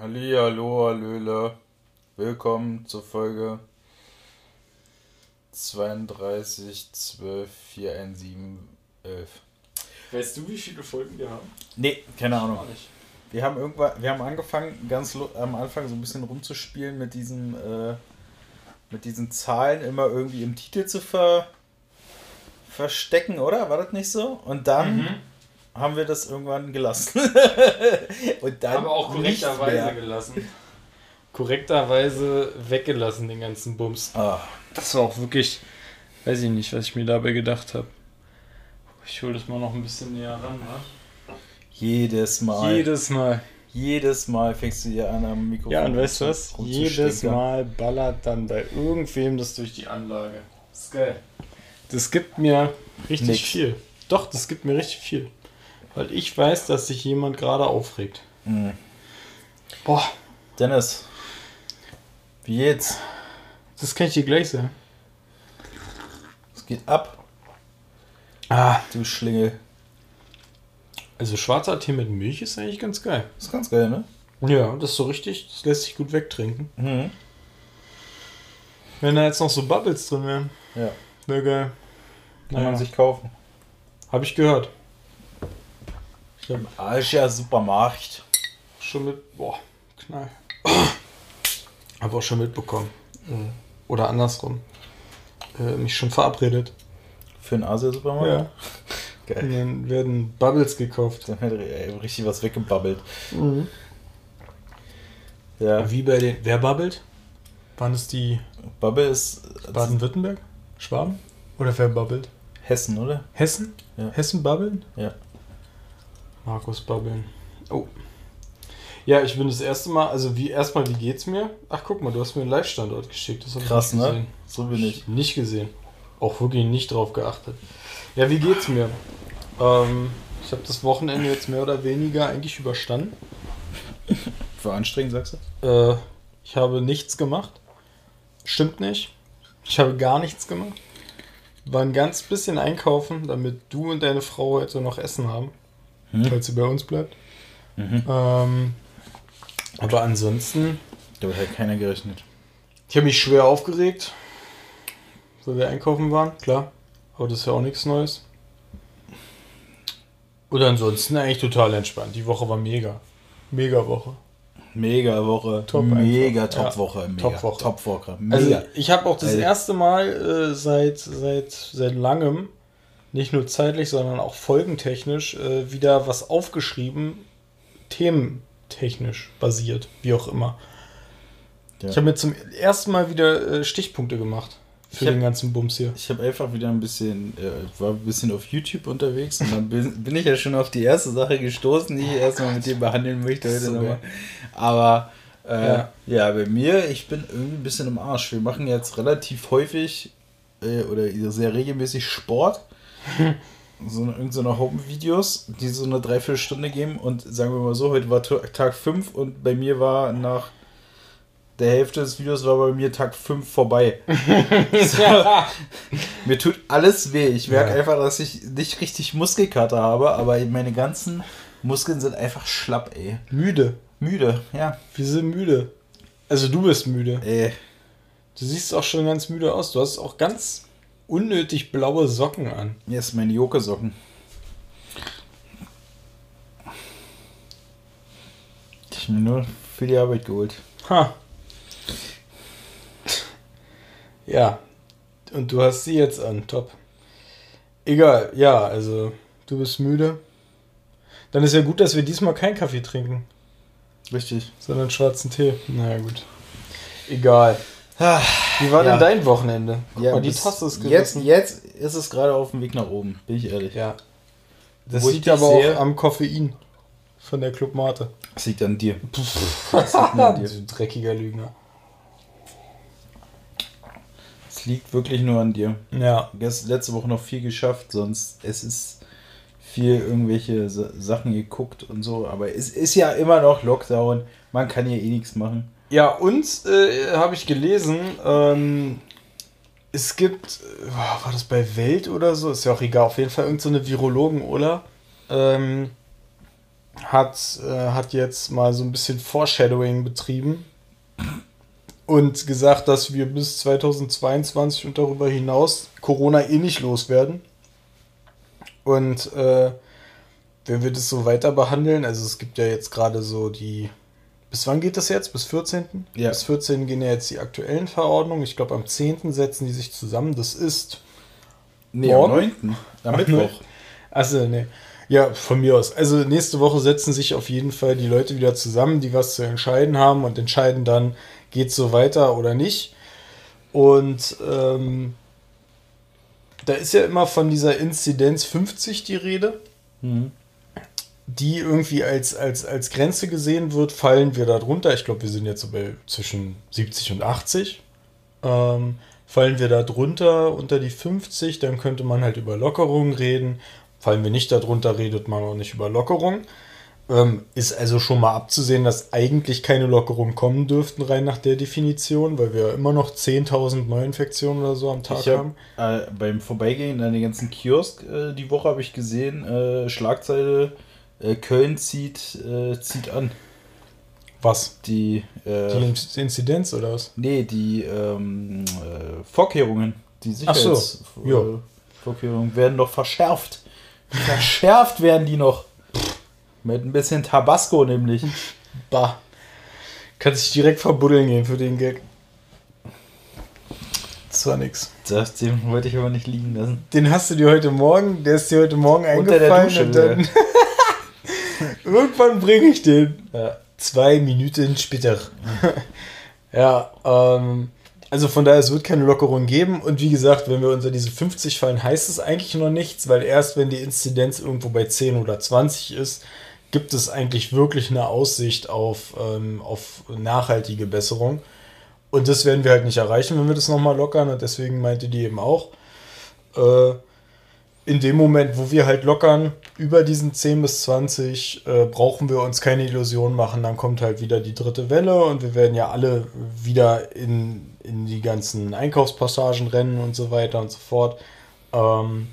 Hallihallo, Hallöle. Willkommen zur Folge 32 12 417 11. Weißt du, wie viele Folgen wir haben? Nee, keine Ahnung. Nicht. Wir haben irgendwann, wir haben angefangen, ganz am Anfang so ein bisschen rumzuspielen mit diesen, äh, mit diesen Zahlen immer irgendwie im Titel zu ver, verstecken, oder? War das nicht so? Und dann Mhm. haben wir das irgendwann gelassen. Und dann Aber auch korrekterweise gelassen. Korrekterweise weggelassen, den ganzen Bums. Ah, Das war auch wirklich, weiß ich nicht, was ich mir dabei gedacht habe. Ich hole das mal noch ein bisschen näher ran, wa? Jedes Mal. Jedes Mal. Jedes Mal fängst du dir an am Mikrofon. Ja, und weißt du was? Jedes. Mal ballert dann bei irgendwem das durch die Anlage. Das ist geil. Das gibt mir richtig Nix. viel. Doch, das gibt mir richtig viel. Weil ich weiß, dass sich jemand gerade aufregt. Mhm. Boah, Dennis, wie geht's? das kann ich dir gleich sagen. Es geht ab, Ah, du Schlingel. Also schwarzer Tee mit Milch ist eigentlich ganz geil. Ist ganz geil, ne? Ja, das ist so richtig, das lässt sich gut wegtrinken. Mhm. Wenn da jetzt noch so Bubbles drin wären, Ja, wäre geil. kann Naja, man sich kaufen. habe ich gehört. Ich habe Asia Supermarkt. schon mit, boah, Knall. Habe auch schon mitbekommen. Oder andersrum. Äh, mich schon verabredet. Für einen Asia Supermarkt? Ja. Und Geil. dann werden Bubbles gekauft. Da wird richtig was weggebabbelt. Ja, Wie bei den. Wer bubbelt? Waren es die Bubble ist Baden-Württemberg? Schwaben? Oder wer bubbelt? Hessen, oder? Hessen? Ja. Hessen bubbeln? Ja. Markus bubbeln. Oh. Ja, ich bin das erste Mal, also wie erstmal, wie geht's mir? Ach guck mal, du hast mir einen Live-Standort geschickt. Das hab Krass, ich nicht ne? gesehen. So bin ich. Nicht gesehen. Auch wirklich nicht drauf geachtet. Ja, wie geht's mir? Ähm, ich habe das Wochenende jetzt mehr oder weniger eigentlich überstanden. Für anstrengend, sagst du? Äh, ich habe nichts gemacht. Stimmt nicht. Ich habe gar nichts gemacht. War ein ganz bisschen einkaufen, damit du und deine Frau heute noch Essen haben. Hm. Falls sie bei uns bleibt. Mhm. Ähm, aber ansonsten, Damit hat keiner gerechnet. ich habe mich schwer aufgeregt, weil wir einkaufen waren, klar. Aber das ist ja auch nichts Neues. Und ansonsten eigentlich total entspannt. Die Woche war mega. Mega Woche. Mega Woche. Top mega. Top Woche. Mega Top Woche. Top Woche. Mega. Also ich habe auch das Also- erste Mal äh, seit, seit, seit langem, nicht nur zeitlich, sondern auch folgentechnisch, äh, wieder was aufgeschrieben, thementechnisch basiert, wie auch immer. Ja. Ich habe mir zum ersten Mal wieder äh, Stichpunkte gemacht für hab- den ganzen Bums hier. Ich habe einfach wieder ein bisschen, äh, war ein bisschen auf YouTube unterwegs und dann bin, bin ich ja schon auf die erste Sache gestoßen, die ich erstmal mit dir behandeln möchte heute So nochmal. Aber äh, ja. Ja. bei mir, ich bin irgendwie ein bisschen im Arsch. Wir machen jetzt relativ häufig äh, oder sehr regelmäßig Sport. So eine, irgend so eine Home-Videos, die so eine Dreiviertelstunde geben und sagen wir mal so, heute war Ta- Tag 5 und bei mir war nach der Hälfte des Videos war bei mir Tag 5 vorbei. So. Mir tut alles weh. Ich merke Ja. einfach, dass ich nicht richtig Muskelkater habe, aber meine ganzen Muskeln sind einfach schlapp, ey. Müde. Müde, ja. Wir sind müde. Also du bist müde. Ey, Du siehst auch schon ganz müde aus. Du hast auch ganz unnötig blaue Socken an. jetzt meine Joke-Socken. Ich habe mir nur für die Arbeit geholt. Ha. Ja. Und du hast sie jetzt an. Top. Egal. Ja, also du bist müde. Dann ist ja gut, dass wir diesmal keinen Kaffee trinken, Richtig. sondern schwarzen Tee. Naja, gut. Egal. Ah, Wie war Ja. denn dein Wochenende? Guck Ja, mal, die bis Tasse ist jetzt, gerissen. jetzt ist es gerade auf dem Weg nach oben, bin ich ehrlich. Ja. Das Wo liegt aber sehe- auch am Koffein von der Club Mate. Das liegt an dir. Du dreckiger Lügner. Es liegt wirklich nur an dir. Ja. Gest- letzte Woche noch viel geschafft, sonst es ist viel irgendwelche Sa- Sachen geguckt und so, aber es ist ja immer noch Lockdown. Man kann hier eh nichts machen. Ja, und äh, habe ich gelesen, ähm, es gibt, äh, war das bei Welt oder so? Ist ja auch egal, auf jeden Fall irgendeine so Virologen, oder? Ähm, hat, äh, hat jetzt mal so ein bisschen Foreshadowing betrieben und gesagt, dass wir bis 2022 und darüber hinaus Corona eh nicht loswerden. Und äh, wenn wir das so weiter behandeln, also es gibt ja jetzt gerade so die. Bis wann geht das jetzt? Bis 14. Ja. Bis 14 gehen ja jetzt die aktuellen Verordnungen. Ich glaube, am 10. setzen die sich zusammen. Das ist. Nee, morgen? am 9. Am Mittwoch. Achso, nee. Ja, von mir aus. Also nächste Woche setzen sich auf jeden Fall die Leute wieder zusammen, die was zu entscheiden haben und entscheiden dann, geht es so weiter oder nicht. Und ähm, da ist ja immer von dieser Inzidenz 50 die Rede, mhm. die irgendwie als, als, als Grenze gesehen wird, fallen wir da drunter. Ich glaube, wir sind jetzt so bei zwischen 70 und 80. Ähm, fallen wir da drunter unter die 50, dann könnte man halt über Lockerungen reden. Fallen wir nicht darunter, redet man auch nicht über Lockerung. Ähm, ist also schon mal abzusehen, dass eigentlich keine Lockerungen kommen dürften, rein nach der Definition, weil wir immer noch 10.000 Neuinfektionen oder so am Tag hab, haben. Äh, beim Vorbeigehen an den ganzen Kiosk äh, die Woche habe ich gesehen, äh, Schlagzeile, äh, Köln zieht, äh, zieht an. Was? Die, äh, die Inzidenz oder was? Nee, die ähm, Vorkehrungen, die Sicherheitsvorkehrungen so. werden noch verschärft. Verschärft werden die noch. Mit ein bisschen Tabasco nämlich. Bah. Kann sich direkt verbuddeln gehen für den Gag. Das war nix. Das, den wollte ich aber nicht liegen lassen. Den hast du dir heute Morgen, der ist dir heute Morgen Unter eingefallen Dusche, und dann. Irgendwann bringe ich den. Ja. Zwei Minuten später. ja, ähm. Also von daher, es wird keine Lockerung geben. Und wie gesagt, wenn wir unter diese 50 fallen, heißt es eigentlich noch nichts, weil erst wenn die Inzidenz irgendwo bei 10 oder 20 ist, gibt es eigentlich wirklich eine Aussicht auf, ähm, auf nachhaltige Besserung. Und das werden wir halt nicht erreichen, wenn wir das nochmal lockern. Und deswegen meinte die eben auch, äh, in dem Moment, wo wir halt lockern, über diesen 10 bis 20, äh, brauchen wir uns keine Illusion machen. Dann kommt halt wieder die dritte Welle und wir werden ja alle wieder in, in die ganzen Einkaufspassagen rennen und so weiter und so fort. Ähm,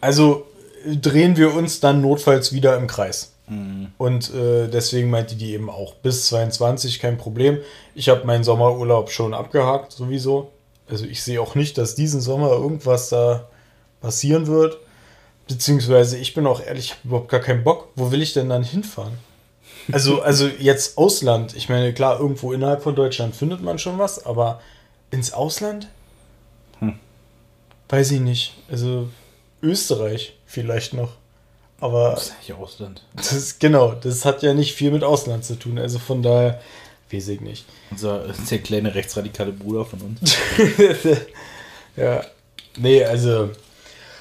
also drehen wir uns dann notfalls wieder im Kreis. Mhm. Und äh, deswegen meinte die eben auch bis 22 kein Problem. Ich habe meinen Sommerurlaub schon abgehakt, sowieso. Also ich sehe auch nicht, dass diesen Sommer irgendwas da passieren wird. Beziehungsweise ich bin auch ehrlich, ich habe überhaupt gar keinen Bock. Wo will ich denn dann hinfahren? Also, also jetzt Ausland. Ich meine, klar, irgendwo innerhalb von Deutschland findet man schon was, aber ins Ausland? Hm. Weiß ich nicht. Also Österreich vielleicht noch. Aber. Das ist eigentlich Ausland. Das genau, das hat ja nicht viel mit Ausland zu tun. Also von daher, weiß ich nicht. Unser der kleine rechtsradikale Bruder von uns. ja. Nee, also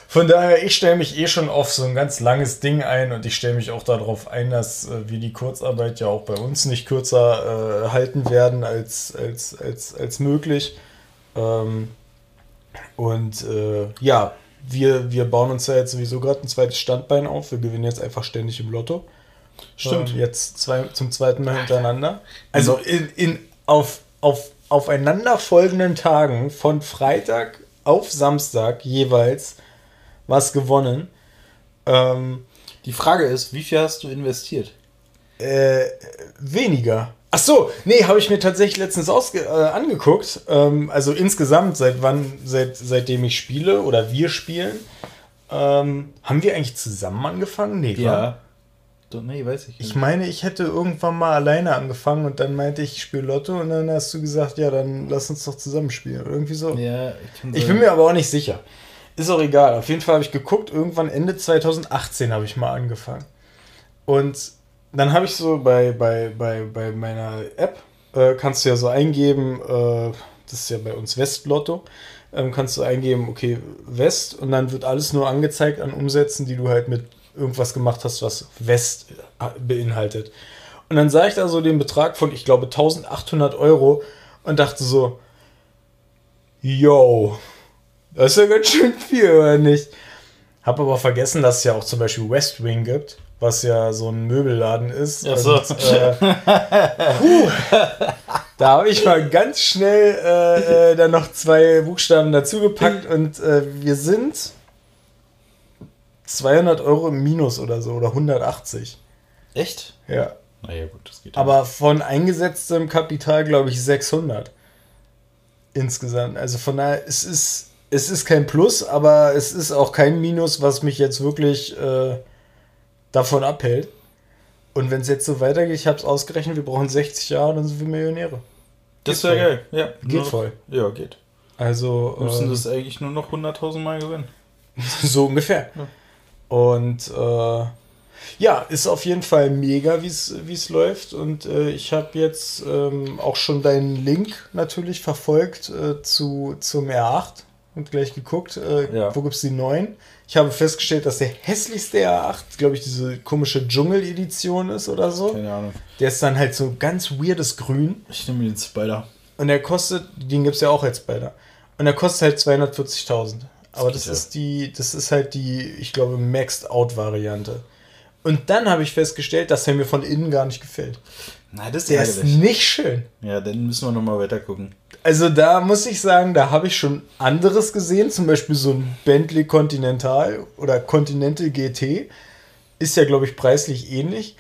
von daher, ich stelle mich eh schon auf so ein ganz langes Ding ein und ich stelle mich auch darauf ein, dass äh, wir die Kurzarbeit ja auch bei uns nicht kürzer äh, halten werden als, als, als, als möglich. Ähm, und äh, ja, wir, wir bauen uns ja jetzt sowieso gerade ein zweites Standbein auf. Wir gewinnen jetzt einfach ständig im Lotto. Stimmt. Ähm, jetzt zwei, zum zweiten Mal hintereinander. Also in, in, auf, auf aufeinanderfolgenden Tagen von Freitag auf Samstag jeweils was gewonnen. Ähm, Die Frage ist, wie viel hast du investiert? Äh, weniger. Ach so, nee, habe ich mir tatsächlich letztens ausge äh, angeguckt. Ähm, also insgesamt, seit wann, seit, seitdem ich spiele oder wir spielen, ähm, haben wir eigentlich zusammen angefangen? Nee, ja. War? Nee, weiß ich nicht. Ich meine, ich hätte irgendwann mal alleine angefangen und dann meinte ich, ich spiele Lotto und dann hast du gesagt, ja, dann lass uns doch zusammen spielen. Irgendwie so. Ja, ich, ich bin mir aber auch nicht sicher. Ist auch egal. Auf jeden Fall habe ich geguckt, irgendwann Ende 2018 habe ich mal angefangen. Und dann habe ich so bei, bei, bei, bei meiner App, äh, kannst du ja so eingeben, äh, das ist ja bei uns Westlotto, ähm, kannst du eingeben, okay, West und dann wird alles nur angezeigt an Umsätzen, die du halt mit irgendwas gemacht hast, was West äh, beinhaltet. Und dann sah ich da so den Betrag von, ich glaube, 1800 Euro und dachte so, yo, das ist ja ganz schön viel, oder nicht? Hab aber vergessen, dass es ja auch zum Beispiel West Wing gibt, was ja so ein Möbelladen ist. Ach so. Und, äh, puh, da habe ich mal ganz schnell äh, äh, dann noch zwei Buchstaben dazugepackt und äh, wir sind 200 Euro im Minus oder so oder 180. Echt? Ja. Naja, gut, das geht. Aber von eingesetztem Kapital, glaube ich, 600 insgesamt. Also von daher, es ist, es ist kein Plus, aber es ist auch kein Minus, was mich jetzt wirklich äh, davon abhält. Und wenn es jetzt so weitergeht, ich habe es ausgerechnet, wir brauchen 60 Jahre, dann sind wir Millionäre. das wäre geil. Ja, Geht nur- voll. Ja, geht. Also Wir müssen ähm, das eigentlich nur noch 100.000 Mal gewinnen. so ungefähr. Ja. Und äh, ja, ist auf jeden Fall mega, wie es läuft. Und äh, ich habe jetzt ähm, auch schon deinen Link natürlich verfolgt äh, zu, zum R8 und gleich geguckt, äh, Ja. wo gibt es die neuen. Ich habe festgestellt, dass der hässlichste R8, glaube ich, diese komische Dschungel-Edition ist oder so. Keine Ahnung. Der ist dann halt so ganz weirdes Grün. Ich nehme den Spider. Und der kostet, den gibt es ja auch als Spider. Und der kostet halt 240.000. Aber das ja. ist die, das ist halt die, ich glaube, Maxed-Out-Variante. Und dann habe ich festgestellt, dass er mir von innen gar nicht gefällt. Nein, das ist Der ist nicht schön. Ja, dann müssen wir nochmal weiter gucken. Also da muss ich sagen, da habe ich schon anderes gesehen, zum Beispiel so ein Bentley Continental oder Continental GT. Ist ja, glaube ich, preislich ähnlich.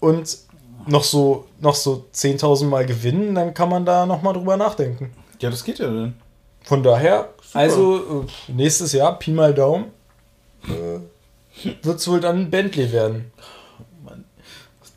Und noch so, noch so 10.000 Mal gewinnen, dann kann man da nochmal drüber nachdenken. Ja, das geht ja dann. Von daher, also äh, nächstes Jahr, Pi mal Daumen, äh, wird es wohl dann ein Bentley werden.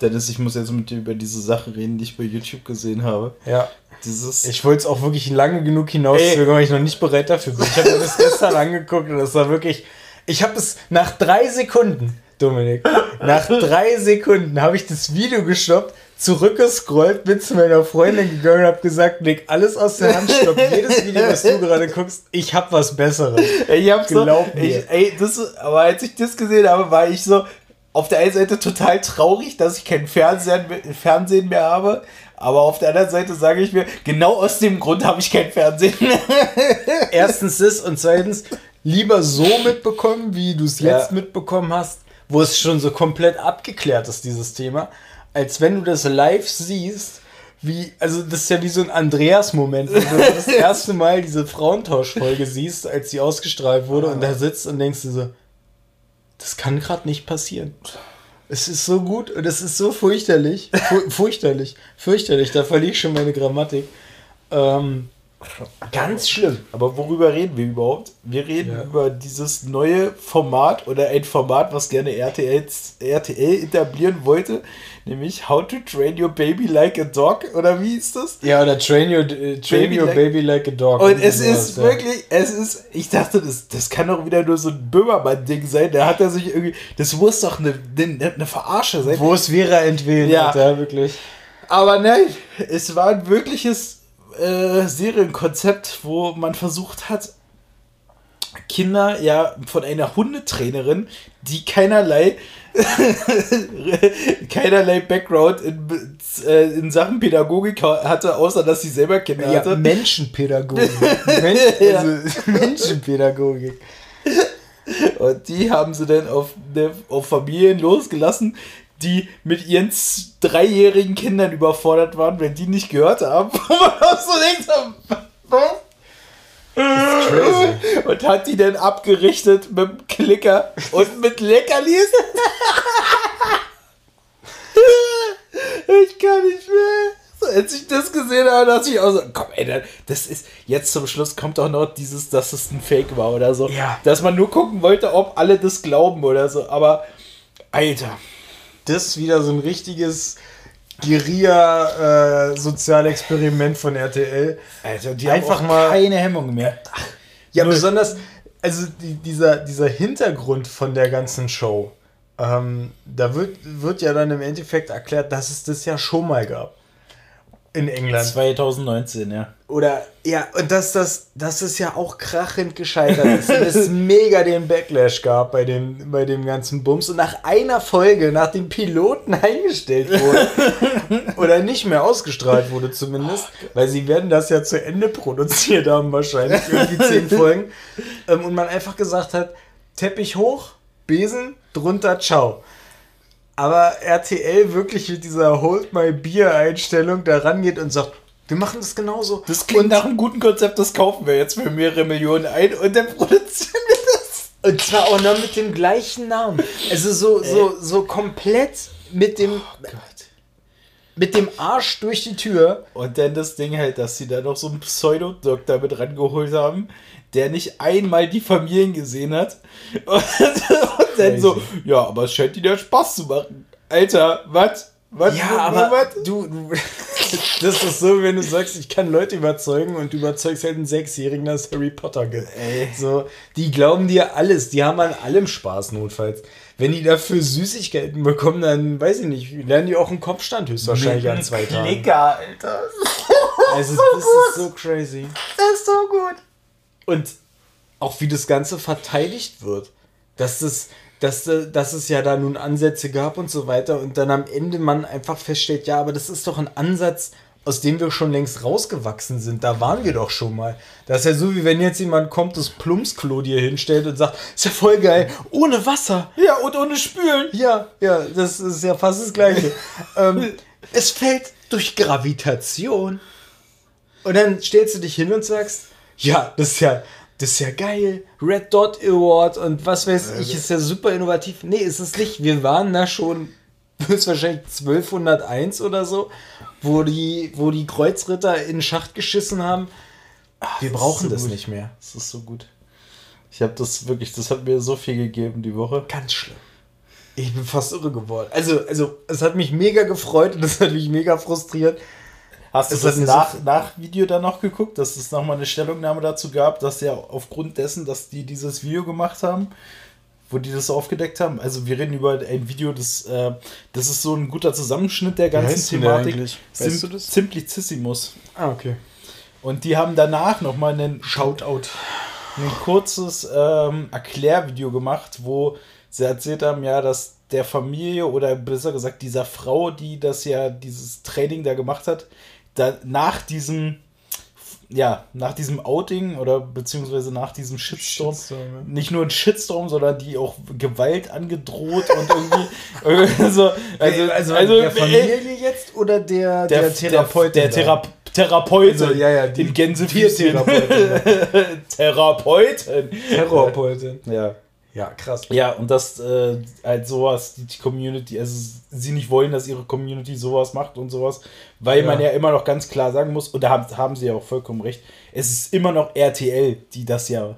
Dennis, ich muss jetzt mit dir über diese Sache reden, die ich bei YouTube gesehen habe. Ja. Dieses. Ich wollte es auch wirklich lange genug hinauszögern, weil ich noch nicht bereit dafür bin. Ich habe mir das gestern angeguckt und das war wirklich. Ich habe es nach drei Sekunden, Dominik, nach drei Sekunden habe ich das Video gestoppt, zurückgescrollt, bin zu meiner Freundin gegangen und habe gesagt, leg alles aus der Hand, stopp jedes Video, was du gerade guckst, ich habe was Besseres. ich hab so, Glaub mir. ich, ey, das, aber als ich das gesehen habe, war ich so auf der einen Seite total traurig, dass ich kein Fernsehen, mehr- Fernsehen mehr habe. Aber auf der anderen Seite sage ich mir, genau aus dem Grund habe ich kein Fernsehen. Erstens das und zweitens lieber so mitbekommen, wie du es jetzt Ja. mitbekommen hast, wo es schon so komplett abgeklärt ist, dieses Thema, als wenn du das live siehst, wie, also das ist ja wie so ein Andreas-Moment, wenn du das erste Mal diese Frauentauschfolge siehst, als die ausgestrahlt wurde und da sitzt und denkst du so, das kann gerade nicht passieren. Es ist so gut und es ist so fürchterlich, fu fürchterlich, fürchterlich, da verliere ich schon meine Grammatik. Ähm, ganz schlimm. Aber worüber reden wir überhaupt? Wir reden Ja. über dieses neue Format oder ein Format, was gerne RTL, RTL etablieren wollte, nämlich How to Train Your Baby Like a Dog oder wie ist das? Ja, oder train your, äh, train Baby your like- baby like a dog. Und es ist ja. wirklich, es ist, ich dachte, das, das kann doch wieder nur so ein Böhmermann-Ding sein. Da hat er sich irgendwie, das muss doch eine, eine, eine Verarsche sein. Wo es Vera entwählt Ja. hat, ja, wirklich. Aber nein, es war ein wirkliches äh, Serienkonzept, wo man versucht hat, Kinder ja von einer Hundetrainerin, die keinerlei keinerlei Background in, äh, in Sachen Pädagogik hatte, außer dass sie selber Kinder Ja, hatte. Menschenpädagogik. Men Ja. also, Menschenpädagogik. Und die haben sie dann auf, ne, auf Familien losgelassen, die mit ihren dreijährigen Kindern überfordert waren, wenn die nicht gehört haben. Wo man auch so denkt, was? Crazy. Und hat die dann abgerichtet mit dem Klicker und mit Leckerlis. ich kann nicht mehr. So, als ich das gesehen habe, dachte ich auch so, komm ey, da- das ist, jetzt zum Schluss kommt doch noch dieses, dass es ein Fake war oder so. Ja. Dass man nur gucken wollte, ob alle das glauben oder so. Aber, Alter. Das ist wieder so ein richtiges Guerilla-Sozialexperiment von RTL. Alter, die Einfach mal- keine Hemmung mehr. Ja, Null. besonders, also die, dieser, dieser Hintergrund von der ganzen Show, ähm, da wird, wird ja dann im Endeffekt erklärt, dass es das ja schon mal gab. In England. 2019, ja. Oder, ja, und dass das, dass es ja auch krachend gescheitert ist. und es mega den Backlash gab bei dem, bei dem ganzen Bums. Und nach einer Folge, nach dem Piloten eingestellt wurde, oder nicht mehr ausgestrahlt wurde zumindest, weil sie werden das ja zu Ende produziert haben, wahrscheinlich, irgendwie zehn Folgen. Ähm, und man einfach gesagt hat, Teppich hoch, Besen, drunter, ciao. Aber RTL wirklich mit dieser Hold My Beer Einstellung da rangeht und sagt, wir machen das genauso. Das klingt nach einem guten Konzept, das kaufen wir jetzt für mehrere Millionen ein und dann produzieren wir das. Und zwar auch noch mit dem gleichen Namen. Also so, so, so komplett mit dem, Oh mit dem Arsch durch die Tür. Und dann das Ding halt, dass sie da noch so einen Pseudodoktor mit rangeholt haben, der nicht einmal die Familien gesehen hat. Und, und dann so, ja, aber es scheint ja Spaß zu machen. Alter, was? Was? Ja, aber was? du, du, das ist so, wenn du sagst, ich kann Leute überzeugen und du überzeugst halt einen Sechsjährigen, dass Harry Potter gibt. Ey. So, die glauben dir alles, die haben an allem Spaß notfalls. Wenn die dafür Süßigkeiten bekommen, dann weiß ich nicht, lernen die auch einen Kopfstand höchstwahrscheinlich an zwei Tagen. Klicker, Alter. Also das ist so crazy. Das ist so gut. Und auch wie das Ganze verteidigt wird. Dass es, dass, dass es ja da nun Ansätze gab und so weiter und dann am Ende man einfach feststellt, ja, aber das ist doch ein Ansatz, aus dem wir schon längst rausgewachsen sind. Da waren wir doch schon mal. Das ist ja so, wie wenn jetzt jemand kommt, das Plumpsklo dir hinstellt und sagt, ist ja voll geil, ohne Wasser. Ja, und ohne Spülen. Ja, ja, das ist ja fast das Gleiche. ähm, es fällt durch Gravitation. Und dann stellst du dich hin und sagst, ja, das ist ja, das ist ja geil. Red Dot Award und was weiß ich, ist ja super innovativ. Nee, ist es nicht. Wir waren da schon höchstwahrscheinlich 1201 oder so, wo die, wo die Kreuzritter in den Schacht geschissen haben. Wir brauchen so das nicht mehr. Das ist so gut. Ich habe das wirklich, das hat mir so viel gegeben die Woche. Ganz schlimm. Ich bin fast irre geworden. Also, also, es hat mich mega gefreut und es hat mich mega frustriert. Hast du das hat mir nach, nach Video dann noch geguckt, dass es nochmal eine Stellungnahme dazu gab, dass ja aufgrund dessen, dass die dieses Video gemacht haben, wo die das aufgedeckt haben. Also wir reden über ein Video, das, äh, das ist so ein guter Zusammenschnitt der ganzen heißt der Thematik. Weißt Sim du das? Simplicissimus. Ah, okay. Und die haben danach nochmal einen Shoutout. ein kurzes ähm, Erklärvideo gemacht, wo sie erzählt haben, ja, dass der Familie oder besser gesagt dieser Frau, die das ja, dieses Training da gemacht hat, da nach diesem, ja, nach diesem Outing oder beziehungsweise nach diesem Shitstorm, Shitstorm, ja. nicht nur ein Shitstorm, sondern die auch Gewalt angedroht und irgendwie, irgendwie so, also, also, also, der Familie jetzt oder der, der, Therapeut? der, der Thera Therapeut, Also, ja, ja, die in Gänsefüßchen. Tiertherapeutin. Therapeuten. Therapeutin. Ja. Ja, krass. Ja, und das äh, halt sowas, die, die Community, also sie nicht wollen, dass ihre Community sowas macht und sowas, weil Ja. man ja immer noch ganz klar sagen muss, und da haben, haben sie ja auch vollkommen recht, es ist immer noch RTL, die das ja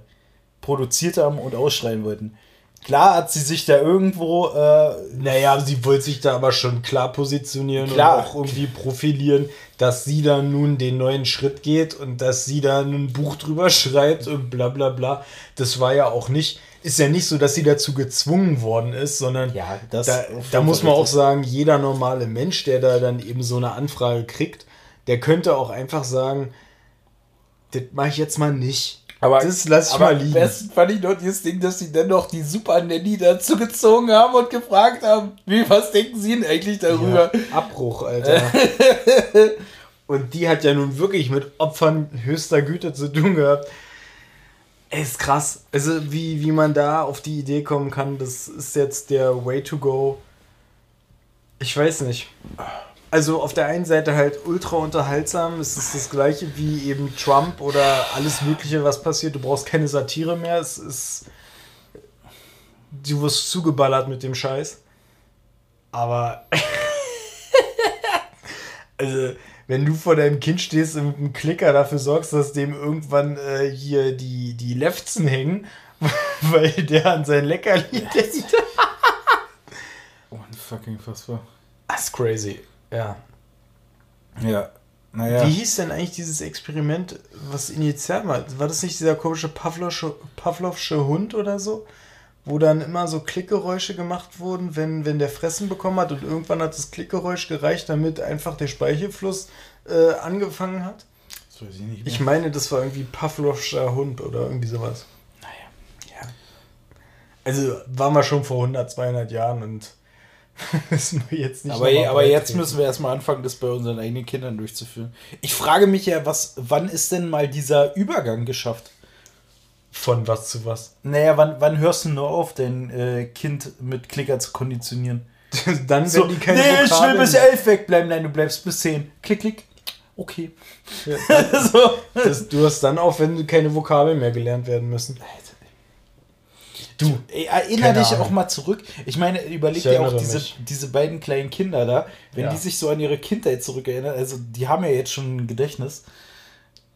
produziert haben und ausschreien wollten. Klar hat sie sich da irgendwo, äh, Naja, sie wollte sich da aber schon klar positionieren Klar. und auch irgendwie profilieren, dass sie da nun den neuen Schritt geht und dass sie da ein Buch drüber schreibt und bla bla bla. Das war ja auch nicht, ist ja nicht so, dass sie dazu gezwungen worden ist, sondern Ja, das da, da muss man auch sagen, jeder normale Mensch, der da dann eben so eine Anfrage kriegt, der könnte auch einfach sagen, das mache ich jetzt mal nicht. aber das lass ich aber mal liegen. am besten fand ich noch dieses Ding, dass sie dann noch die Super Nanny dazu gezogen haben und gefragt haben, wie, was denken sie denn eigentlich darüber? Ja, Abbruch, Alter. Und die hat ja nun wirklich mit Opfern höchster Güte zu tun gehabt. Ey, ist krass. Also, wie, wie man da auf die Idee kommen kann, das ist jetzt der Way to go. Ich weiß nicht. Also, auf der einen Seite halt ultra unterhaltsam. Es ist das gleiche wie eben Trump oder alles Mögliche, was passiert. Du brauchst keine Satire mehr. Es ist. Du wirst zugeballert mit dem Scheiß. Aber also, wenn du vor deinem Kind stehst und mit einem Klicker dafür sorgst, dass dem irgendwann äh, hier die, die Lefzen hängen, weil der an sein Leckerli denkt. Unfucking fassbar. Das ist crazy. Ja. Ja, naja. Wie hieß denn eigentlich dieses Experiment, was initial war? War das nicht dieser komische Pavlovsche, Pavlovsche Hund oder so? Wo dann immer so Klickgeräusche gemacht wurden, wenn, wenn der Fressen bekommen hat und irgendwann hat das Klickgeräusch gereicht, damit einfach der Speichelfluss äh, angefangen hat? Das weiß ich nicht Ich meine, das war irgendwie Pavlovscher Hund oder irgendwie sowas. Naja. Ja. Also waren wir schon vor 100, 200 Jahren und müssen wir jetzt nicht Aber, aber jetzt müssen wir erstmal anfangen, das bei unseren eigenen Kindern durchzuführen. Ich frage mich ja, was, wann ist denn mal dieser Übergang geschafft? Von was zu was. Naja, wann, wann hörst du nur auf, dein äh, Kind mit Klicker zu konditionieren? Dann, So, die keine nee, ich will Vokabeln- bis elf wegbleiben. Nein, du bleibst bis zehn. Klick, klick. Okay. so. Das, du hast dann auch, wenn keine Vokabeln mehr gelernt werden müssen. Du, ey, erinnere dich Ahnung. auch mal zurück. Ich meine, überleg Ich dir auch diese, mich. diese beiden kleinen Kinder da, wenn Ja. die sich so an ihre Kindheit zurückerinnern, also die haben ja jetzt schon ein Gedächtnis.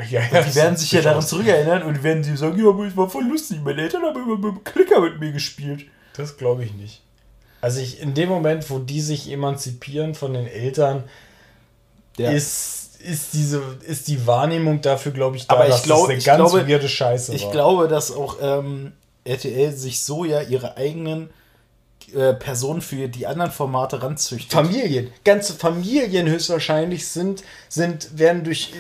Ja, ja, Die werden sich ja daran zurückerinnern und werden die sagen, ja, aber es war voll lustig, meine Eltern haben immer mit dem Klicker mit mir gespielt. Das glaube ich nicht. Also ich, in dem Moment, wo die sich emanzipieren von den Eltern, Ja. ist, ist, diese, ist die Wahrnehmung dafür, glaube ich, da, Aber ich dass glaub- das eine ich ganz glaube- weirde Scheiße Ich war. glaube, dass auch ähm, RTL sich so ja ihre eigenen äh, Personen für die anderen Formate ranzüchtet. Familien, ganze Familien höchstwahrscheinlich sind, sind, werden durch,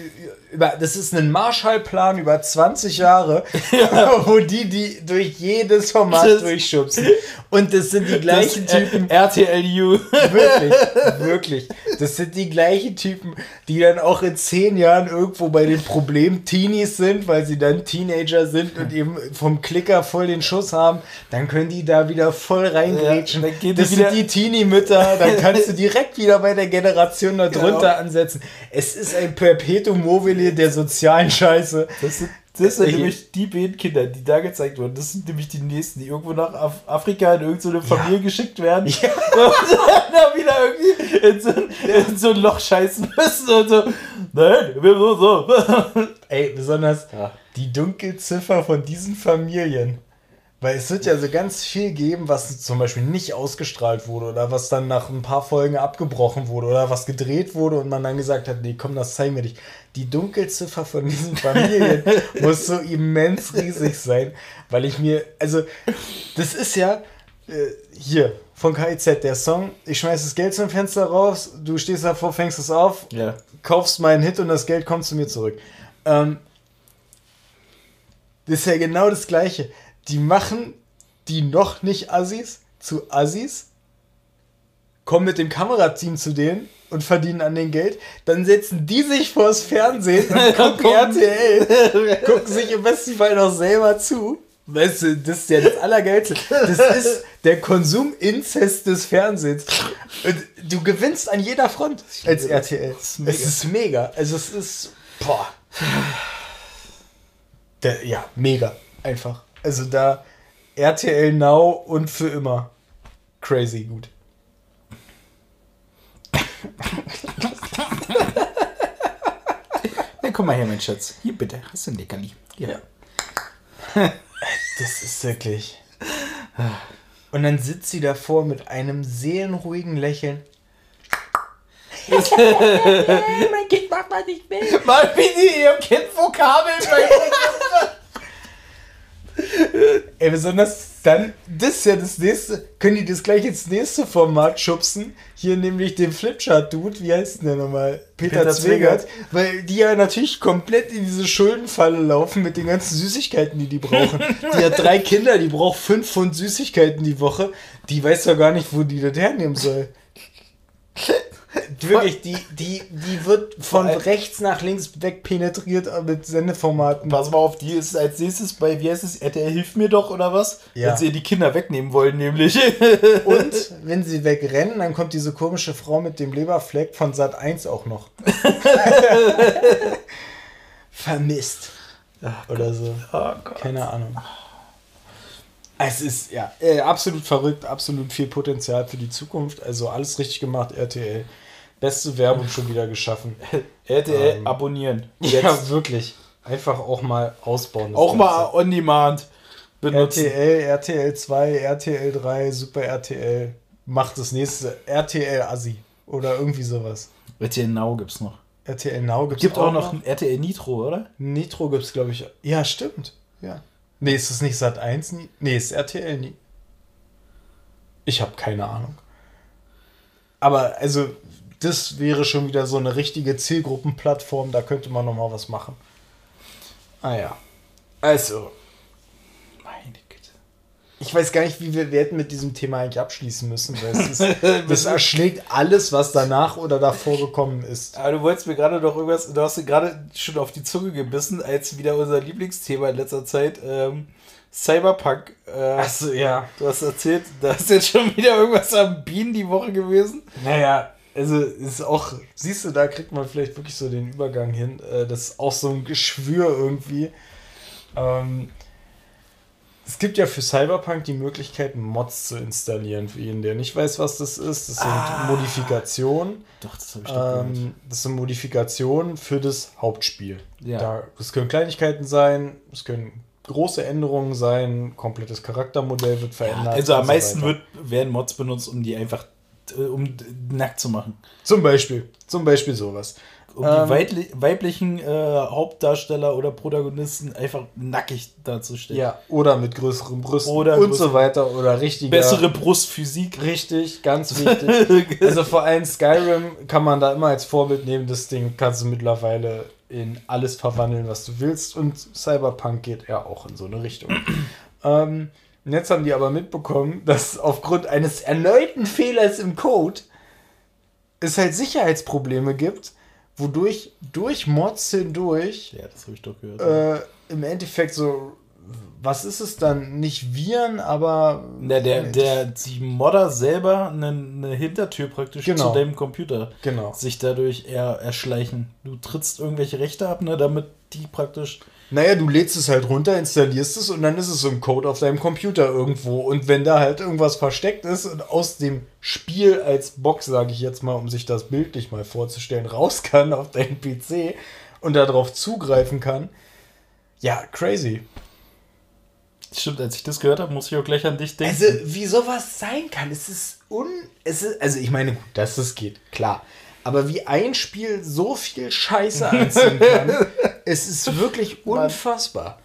über, das ist ein Marshallplan über 20 Jahre, wo die, die durch jedes Format Das- durchschubsen. Und das sind die gleichen äh, Typen, RTLU. wirklich, wirklich. Das sind die gleichen Typen, die dann auch in zehn Jahren irgendwo bei den Problem-Teenies sind, weil sie dann Teenager sind und eben vom Klicker voll den Schuss haben. Dann können die da wieder voll reingrätschen. Ja, das sind die Teenie-Mütter. Dann kannst du direkt wieder bei der Generation darunter Genau. ansetzen. Es ist ein Perpetuum mobile der sozialen Scheiße. Das sind, das sind Äh, nämlich die beiden Kinder, die da gezeigt wurden. Das sind nämlich die nächsten, die irgendwo nach Af Afrika in irgendeine Familie geschickt werden. Und dann da wieder irgendwie in so, in so ein Loch scheißen müssen und so. Nein, wir so, so. Ey, besonders Ja. die Dunkelziffer von diesen Familien. Weil es wird ja so ganz viel geben, was zum Beispiel nicht ausgestrahlt wurde oder was dann nach ein paar Folgen abgebrochen wurde oder was gedreht wurde und man dann gesagt hat, nee, komm, das zeigen wir nicht. Die Dunkelziffer von diesen Familien muss so immens riesig sein, weil ich mir, also, das ist ja äh, hier von KIZ, der Song, ich schmeiß das Geld zum Fenster raus, du stehst davor, fängst es auf, Ja. kaufst meinen Hit und das Geld kommt zu mir zurück. Ähm, das ist ja genau das Gleiche. Die machen die noch nicht Assis zu Assis, kommen mit dem Kamerateam zu denen und verdienen an den Geld. Dann setzen die sich vors Fernsehen und gucken. RTL, gucken sich im besten Fall noch selber zu. Weißt du, das ist ja das Allergeilste. Das ist der Konsuminzest des Fernsehens. Und du gewinnst an jeder Front als RTL. ist. Es ist mega. Also es ist, boah. Der, ja, mega. Einfach. Also da RTL Now und für immer. Crazy gut. Ja, guck mal her, mein Schatz. Hier bitte, hast du ein Leckerli. Hier. Das ist wirklich. Und dann sitzt sie davor mit einem seelenruhigen Lächeln. mein Kind macht was ich will. Mal wie die ihrem Kind Vokabeln Ey, besonders dann, das ist ja das nächste, können die das gleich ins nächste Format schubsen. Hier nämlich den Flipchart-Dude, wie heißt denn der nochmal? Peter, Peter Zwegert. Weil die ja natürlich komplett in diese Schuldenfalle laufen mit den ganzen Süßigkeiten, die die brauchen. die hat drei Kinder, die braucht fünf Pfund Süßigkeiten die Woche. Die weiß doch gar nicht, wo die das hernehmen soll. Wirklich, die, die, die wird von rechts nach links weg penetriert mit Sendeformaten. Pass mal auf, die ist als nächstes bei, wie heißt es, RTL Hilf mir doch oder was? Ja. Wenn sie ihr die Kinder wegnehmen wollen, nämlich. Und wenn sie wegrennen, dann kommt diese komische Frau mit dem Leberfleck von Sat 1 auch noch. Vermisst. Oder so. oh. Keine Ahnung. Es ist ja äh, absolut verrückt, absolut viel Potenzial für die Zukunft. Also alles richtig gemacht, RTL. Beste Werbung schon wieder geschaffen. RTL Ähm, abonnieren. Ja, wirklich. Einfach auch mal ausbauen. Auch mal Ganze. on demand benutzen. RTL, RTL 2, RTL 3, Super RTL. Macht das nächste RTL Assi. Oder irgendwie sowas. RTL Now gibt's noch. RTL Now gibt's Gibt auch noch ein RTL Nitro, oder? Nitro gibt's, glaube ich. Ja, stimmt. Ja. Nee, ist es nicht Sat 1? nie? Nee, ist RTL nie. Ich habe keine Ahnung. Aber also, das wäre schon wieder so eine richtige Zielgruppenplattform, da könnte man noch mal was machen. Ah ja. Also. Ich weiß gar nicht, wie wir, hätten mit diesem Thema eigentlich abschließen müssen, weil es, ist, es erschlägt alles, was danach oder davor gekommen ist. Aber du wolltest mir gerade doch irgendwas, du hast dir gerade schon auf die Zunge gebissen, als wieder unser Lieblingsthema in letzter Zeit, ähm, Cyberpunk. Äh, Achso, ja. Du hast erzählt, da ist jetzt schon wieder irgendwas am Bienen die Woche gewesen. Naja, also ist auch, siehst du, da kriegt man vielleicht wirklich so den Übergang hin. Äh, das ist auch so ein Geschwür irgendwie. Ähm, es gibt ja für Cyberpunk die Möglichkeit, Mods zu installieren. Für jeden, der nicht weiß, was das ist. Das sind Ah. Modifikationen. Doch, das habe ich doch gehört. Ähm, das sind Modifikationen für das Hauptspiel. Ja. Da, das können Kleinigkeiten sein, es können große Änderungen sein, komplettes Charaktermodell wird verändert. Also am so meisten wird, werden Mods benutzt, um die einfach äh, um nackt zu machen. Zum Beispiel. Zum Beispiel sowas. Um Ähm, die weibli weiblichen äh, Hauptdarsteller oder Protagonisten einfach nackig darzustellen. Ja, oder mit größeren Brüsten Oder und so weiter. Oder richtiger. Bessere Brustphysik. Richtig, ganz wichtig. also vor allem Skyrim kann man da immer als Vorbild nehmen. Das Ding kannst du mittlerweile in alles verwandeln, was du willst. Und Cyberpunk geht ja auch in so eine Richtung. ähm, jetzt haben die aber mitbekommen, dass aufgrund eines erneuten Fehlers im Code es halt Sicherheitsprobleme gibt, wodurch durch Mods hindurch Ja, das habe ich doch gehört. äh, im Endeffekt so, was ist es dann? Nicht Viren, aber. Na, der, der, die Modder selber eine, eine Hintertür praktisch Genau. zu deinem Computer Genau. sich dadurch eher erschleichen. Du trittst irgendwelche Rechte ab, ne, damit die praktisch. Naja, du lädst es halt runter, installierst es und dann ist es so ein Code auf deinem Computer irgendwo. Und wenn da halt irgendwas versteckt ist und aus dem Spiel als Box, sage ich jetzt mal, um sich das bildlich mal vorzustellen, raus kann auf deinen PC und darauf zugreifen kann, ja, crazy. Stimmt, als ich das gehört habe, muss ich auch gleich an dich denken. Also, wie sowas sein kann, es ist un. Es ist, also, ich meine, gut, dass es geht, klar. Aber wie ein Spiel so viel Scheiße anziehen kann, es ist wirklich unfassbar.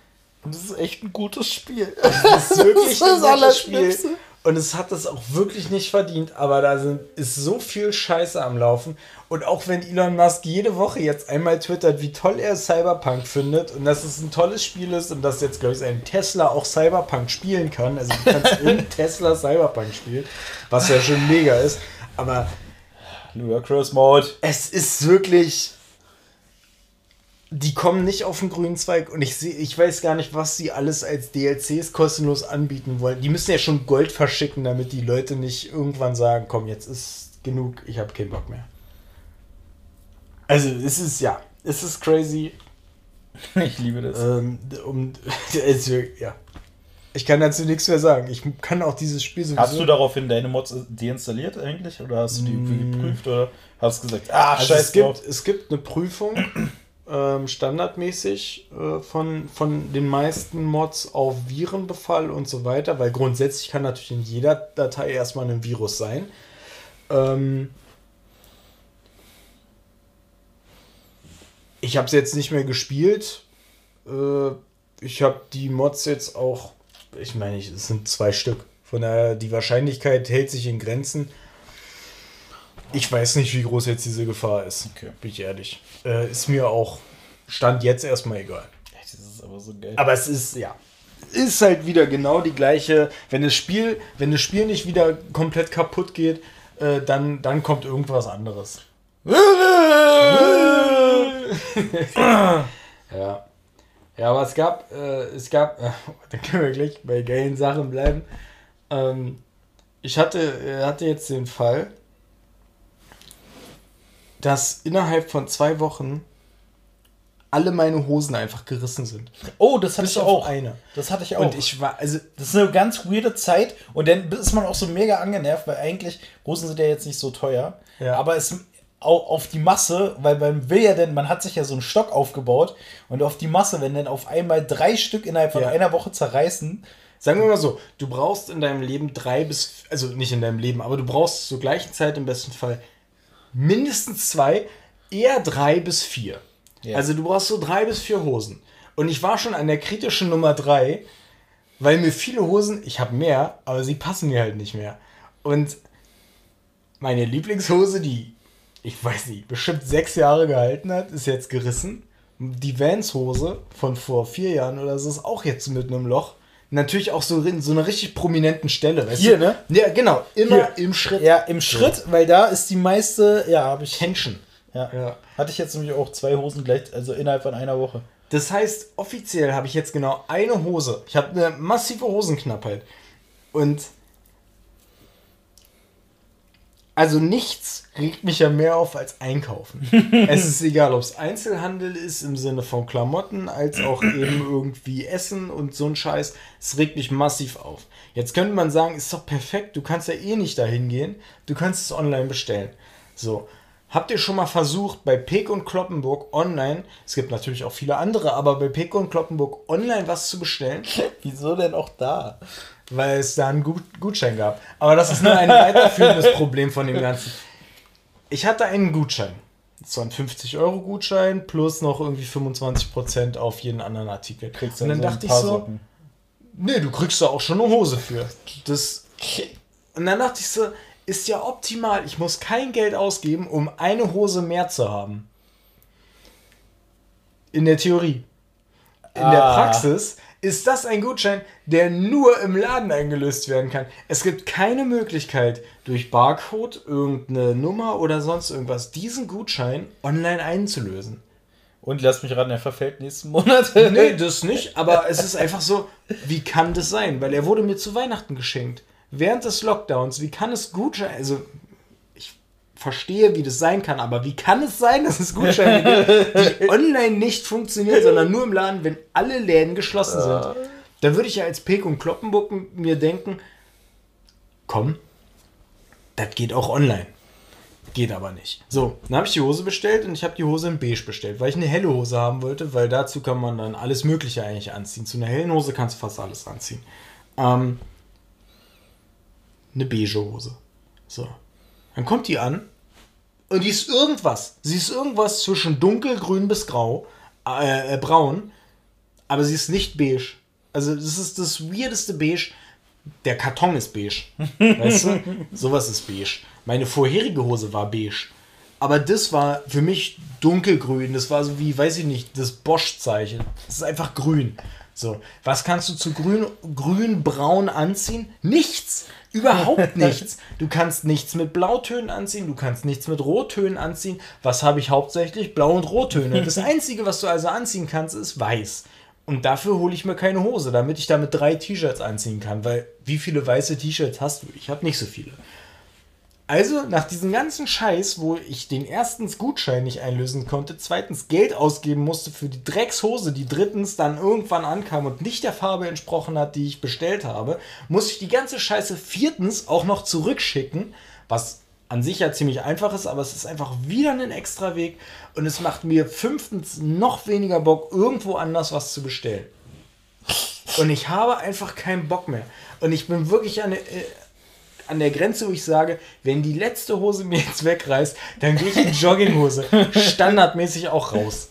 Und das ist echt ein gutes Spiel. Das ist wirklich Das ist ein das gutes Spiel. Und es hat das auch wirklich nicht verdient, aber da sind, ist so viel Scheiße am Laufen. Und auch wenn Elon Musk jede Woche jetzt einmal twittert, wie toll er Cyberpunk findet und dass es ein tolles Spiel ist und dass jetzt, glaube ich, ein Tesla auch Cyberpunk spielen kann. Also du kannst in Tesla Cyberpunk spielen, was ja schon mega ist. Aber Ludicrous Mode. es ist wirklich. Die kommen nicht auf den grünen Zweig und ich sehe, ich weiß gar nicht, was sie alles als DLCs kostenlos anbieten wollen. Die müssen ja schon Gold verschicken, damit die Leute nicht irgendwann sagen, komm, jetzt ist genug, ich habe keinen Bock mehr. Also es ist ja, es ist crazy. Ich liebe das. Ähm, um, es, ja. Ich kann dazu nichts mehr sagen. Ich kann auch dieses Spiel sowieso. Hast du daraufhin deine Mods deinstalliert eigentlich? Oder hast du die irgendwie geprüft? Oder hast du gesagt, ah, Also scheiß es gibt, drauf. es gibt eine Prüfung ähm, standardmäßig äh, von, von den meisten Mods auf Virenbefall und so weiter, weil grundsätzlich kann natürlich in jeder Datei erstmal ein Virus sein. Ähm, ich habe es jetzt nicht mehr gespielt. Äh, ich habe die Mods jetzt auch, ich meine, es sind zwei Stück. Von daher, die Wahrscheinlichkeit hält sich in Grenzen. Ich weiß nicht, wie groß jetzt diese Gefahr ist. Okay. Bin ich ehrlich. Äh, ist mir auch Stand jetzt erstmal egal. Das ist aber so geil. Aber es ist, ja. Ist halt wieder genau die gleiche. Wenn das Spiel, wenn das Spiel nicht wieder komplett kaputt geht, äh, dann, dann kommt irgendwas anderes. ja. Ja, aber es gab, äh, es gab, äh, da können wir gleich bei geilen Sachen bleiben. Ähm, ich hatte, äh, hatte jetzt den Fall, dass innerhalb von zwei Wochen alle meine Hosen einfach gerissen sind. oh, das hatte Bis ich auch. eine. Das hatte ich auch. Und ich war, also, das ist eine ganz weirde Zeit und dann ist man auch so mega angenervt, weil eigentlich Hosen sind ja jetzt nicht so teuer. Ja. Aber es au- auf die Masse, weil man will ja denn, man hat sich ja so einen Stock aufgebaut und auf die Masse, wenn dann auf einmal drei Stück innerhalb von Ja. einer Woche zerreißen, sagen wir mal so, du brauchst in deinem Leben drei bis, also nicht in deinem Leben, aber du brauchst zur gleichen Zeit im besten Fall mindestens zwei, eher drei bis vier. Ja. Also du brauchst so drei bis vier Hosen. Und ich war schon an der kritischen Nummer drei, weil mir viele Hosen, ich habe mehr, aber sie passen mir halt nicht mehr. Und meine Lieblingshose, die, ich weiß nicht, bestimmt sechs Jahre gehalten hat, ist jetzt gerissen. Die Vans-Hose von vor vier Jahren oder so ist auch jetzt mit einem Loch. Natürlich auch so in so einer richtig prominenten Stelle. Weißt Hier, du? ne? Ja, genau. Immer Hier. im Schritt. Ja, im Schritt, weil da ist die meiste, ja, habe ich. Tension. Ja. Ja. Hatte ich jetzt nämlich auch zwei Hosen gleich, also innerhalb von einer Woche. Das heißt, offiziell habe ich jetzt genau eine Hose. Ich habe eine massive Hosenknappheit. Und also nichts regt mich ja mehr auf als einkaufen. es ist egal, ob es Einzelhandel ist im Sinne von Klamotten, als auch eben irgendwie Essen und so ein Scheiß. Es regt mich massiv auf. Jetzt könnte man sagen, ist doch perfekt, du kannst ja eh nicht dahin gehen, du kannst es online bestellen. So. Habt ihr schon mal versucht, bei Peek und Kloppenburg online, es gibt natürlich auch viele andere, aber bei Peek und Kloppenburg online was zu bestellen? Wieso denn auch da? Weil es da einen Gut Gutschein gab. Aber das ist nur ein weiterführendes Problem von dem Ganzen. Ich hatte einen Gutschein. Das war ein 50-Euro-Gutschein plus noch irgendwie 25% auf jeden anderen Artikel. Kriegst Und dann so ein dachte ich so, Socken. nee, du kriegst da auch schon eine Hose für. Das und dann dachte ich so, ist ja optimal. Ich muss kein Geld ausgeben, um eine Hose mehr zu haben. In der Theorie. In der Ah. Praxis ist das ein Gutschein, der nur im Laden eingelöst werden kann. Es gibt keine Möglichkeit, durch Barcode, irgendeine Nummer oder sonst irgendwas, diesen Gutschein online einzulösen. Und lass mich raten, er verfällt nächsten Monat. Nee, das nicht, aber es ist einfach so, wie kann das sein? Weil er wurde mir zu Weihnachten geschenkt. Während des Lockdowns, wie kann es Gutscheine, also verstehe, wie das sein kann, aber wie kann es sein, dass es Gutscheine gibt, die online nicht funktionieren, sondern nur im Laden, wenn alle Läden geschlossen sind? Da würde ich ja als Pek und Kloppenburg mir denken, komm, das geht auch online. Geht aber nicht. So, dann habe ich die Hose bestellt und ich habe die Hose in beige bestellt, weil ich eine helle Hose haben wollte, weil dazu kann man dann alles Mögliche eigentlich anziehen. Zu einer hellen Hose kannst du fast alles anziehen. Ähm, eine beige Hose. So. Dann kommt die an und die ist irgendwas. Sie ist irgendwas zwischen dunkelgrün bis grau, äh, äh, braun, aber sie ist nicht beige. Also das ist das weirdeste Beige. Der Karton ist beige. Weißt du? Sowas ist beige. Meine vorherige Hose war beige. Aber das war für mich dunkelgrün. Das war so wie, weiß ich nicht, das Bosch-Zeichen. Das ist einfach grün. So, was kannst du zu grün, grün-braun anziehen? Nichts. Überhaupt nichts. Du kannst nichts mit Blautönen anziehen, du kannst nichts mit Rottönen anziehen. Was habe ich hauptsächlich? Blau- und Rottöne. Das Einzige, was du also anziehen kannst, ist weiß. Und dafür hole ich mir keine Hose, damit ich damit drei T-Shirts anziehen kann. Weil wie viele weiße T-Shirts hast du? Ich habe nicht so viele. Also, nach diesem ganzen Scheiß, wo ich den erstens Gutschein nicht einlösen konnte, zweitens Geld ausgeben musste für die Dreckshose, die drittens dann irgendwann ankam und nicht der Farbe entsprochen hat, die ich bestellt habe, muss ich die ganze Scheiße viertens auch noch zurückschicken, was an sich ja ziemlich einfach ist, aber es ist einfach wieder ein extra Weg und es macht mir fünftens noch weniger Bock, irgendwo anders was zu bestellen. Und ich habe einfach keinen Bock mehr. Und ich bin wirklich an an der Grenze, wo ich sage, wenn die letzte Hose mir jetzt wegreißt, dann gehe ich in Jogginghose standardmäßig auch raus.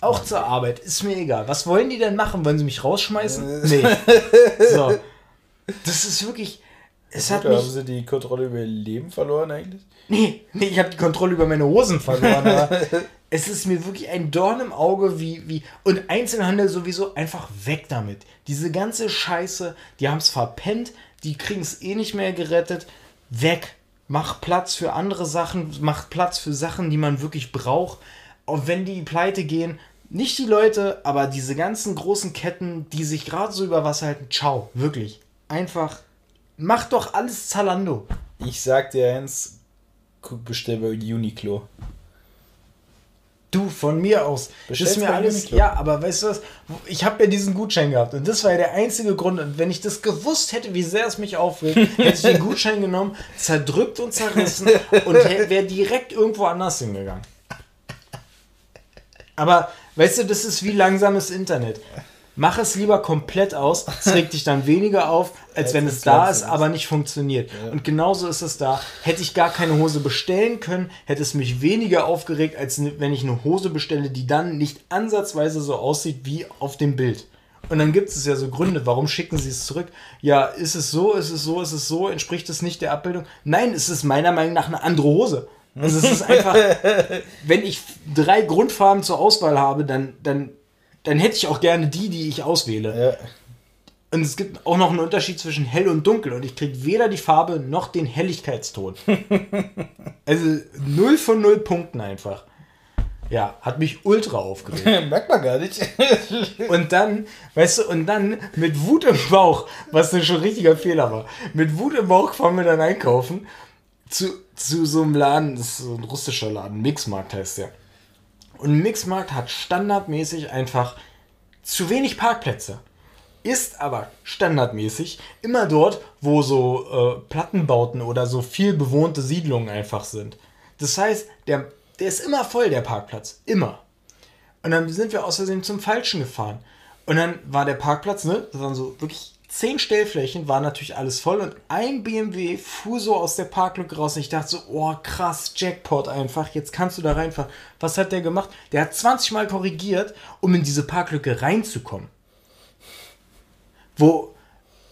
Auch zur Arbeit, ist mir egal. Was wollen die denn machen? Wollen sie mich rausschmeißen? Nee. So. Das ist wirklich. Es hat Gut, haben mich. sie die Kontrolle über ihr Leben verloren eigentlich? Nee, nee, ich habe die Kontrolle über meine Hosen verloren. Aber es ist mir wirklich ein Dorn im Auge, wie, wie. Und Einzelhandel sowieso einfach weg damit. Diese ganze Scheiße, die haben es verpennt, die kriegen es eh nicht mehr gerettet. Weg. Mach Platz für andere Sachen, mach Platz für Sachen, die man wirklich braucht. Und wenn die pleite gehen, nicht die Leute, aber diese ganzen großen Ketten, die sich gerade so über Wasser halten, ciao, wirklich. Einfach, mach doch alles Zalando. Ich sag dir eins, guck, bestell bei Uniqlo. Du, von mir aus. Das ist mir alles. Uniqlo. Ja, aber weißt du was? Ich habe ja diesen Gutschein gehabt und das war ja der einzige Grund. Und wenn ich das gewusst hätte, wie sehr es mich aufregt, hätte ich den Gutschein genommen, zerdrückt und zerrissen und wäre direkt irgendwo anders hingegangen. Aber weißt du, das ist wie langsames Internet. Mach es lieber komplett aus, es regt dich dann weniger auf, als Als wenn es da ist, aber nicht funktioniert. Und genauso ist es da. Hätte ich gar keine Hose bestellen können, hätte es mich weniger aufgeregt, als wenn ich eine Hose bestelle, die dann nicht ansatzweise so aussieht wie auf dem Bild. Und dann gibt es ja so Gründe, warum schicken sie es zurück? Ja, ist es so, ist es so, ist es so, entspricht es nicht der Abbildung? Nein, es ist meiner Meinung nach eine andere Hose. Also es ist einfach, wenn ich drei Grundfarben zur Auswahl habe, dann, dann, dann hätte ich auch gerne die, die ich auswähle. Ja. Und es gibt auch noch einen Unterschied zwischen hell und dunkel. Und ich kriege weder die Farbe noch den Helligkeitston. also 0 von 0 Punkten einfach. Ja, hat mich ultra aufgeregt. Merkt man gar nicht. und dann, weißt du, und dann mit Wut im Bauch, was dann schon ein richtiger Fehler war, mit Wut im Bauch fahren wir dann einkaufen zu, zu so einem Laden, das ist so ein russischer Laden, Mixmarkt heißt der. Und Mixmarkt hat standardmäßig einfach zu wenig Parkplätze. Ist aber standardmäßig immer dort, wo so äh, Plattenbauten oder so viel bewohnte Siedlungen einfach sind. Das heißt, der der ist immer voll, der Parkplatz. Immer. Und dann sind wir Versehen zum Falschen gefahren. Und dann war der Parkplatz, ne? Das waren so wirklich zehn Stellflächen, war natürlich alles voll. Und ein BMW fuhr so aus der Parklücke raus. Und ich dachte so, oh krass, Jackpot einfach. Jetzt kannst du da reinfahren. Was hat der gemacht? Der hat 20 Mal korrigiert, um in diese Parklücke reinzukommen. Wo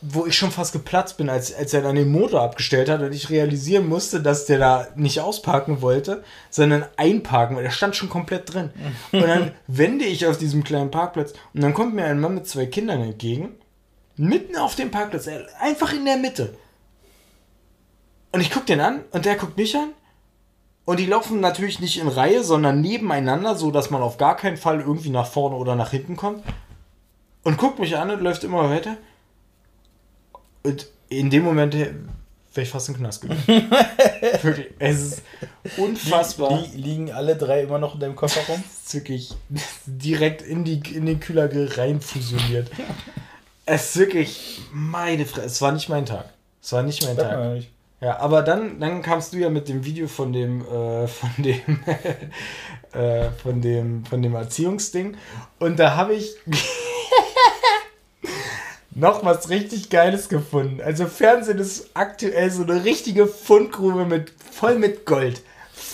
wo ich schon fast geplatzt bin, als, als er dann den Motor abgestellt hat und ich realisieren musste, dass der da nicht ausparken wollte, sondern einparken, weil der stand schon komplett drin. Und dann wende ich auf diesem kleinen Parkplatz und dann kommt mir ein Mann mit zwei Kindern entgegen, mitten auf dem Parkplatz, einfach in der Mitte. Und ich gucke den an und der guckt mich an und die laufen natürlich nicht in Reihe, sondern nebeneinander, so dass man auf gar keinen Fall irgendwie nach vorne oder nach hinten kommt. Und guckt mich an und läuft immer weiter. Und in dem Moment wäre ich fast im Knast gewesen. Wirklich, es ist unfassbar. Die, liegen alle drei immer noch in deinem Koffer rum? ist wirklich direkt in, die, in den Kühler rein fusioniert. es ist wirklich, meine Fresse, es war nicht mein Tag. Es war nicht mein das Tag. Nicht. Ja, aber dann, dann kamst du ja mit dem Video von dem, äh, von dem, äh, von dem, von dem Erziehungsding. Und da habe ich noch was richtig Geiles gefunden. Also Fernsehen ist aktuell so eine richtige Fundgrube mit voll mit Gold.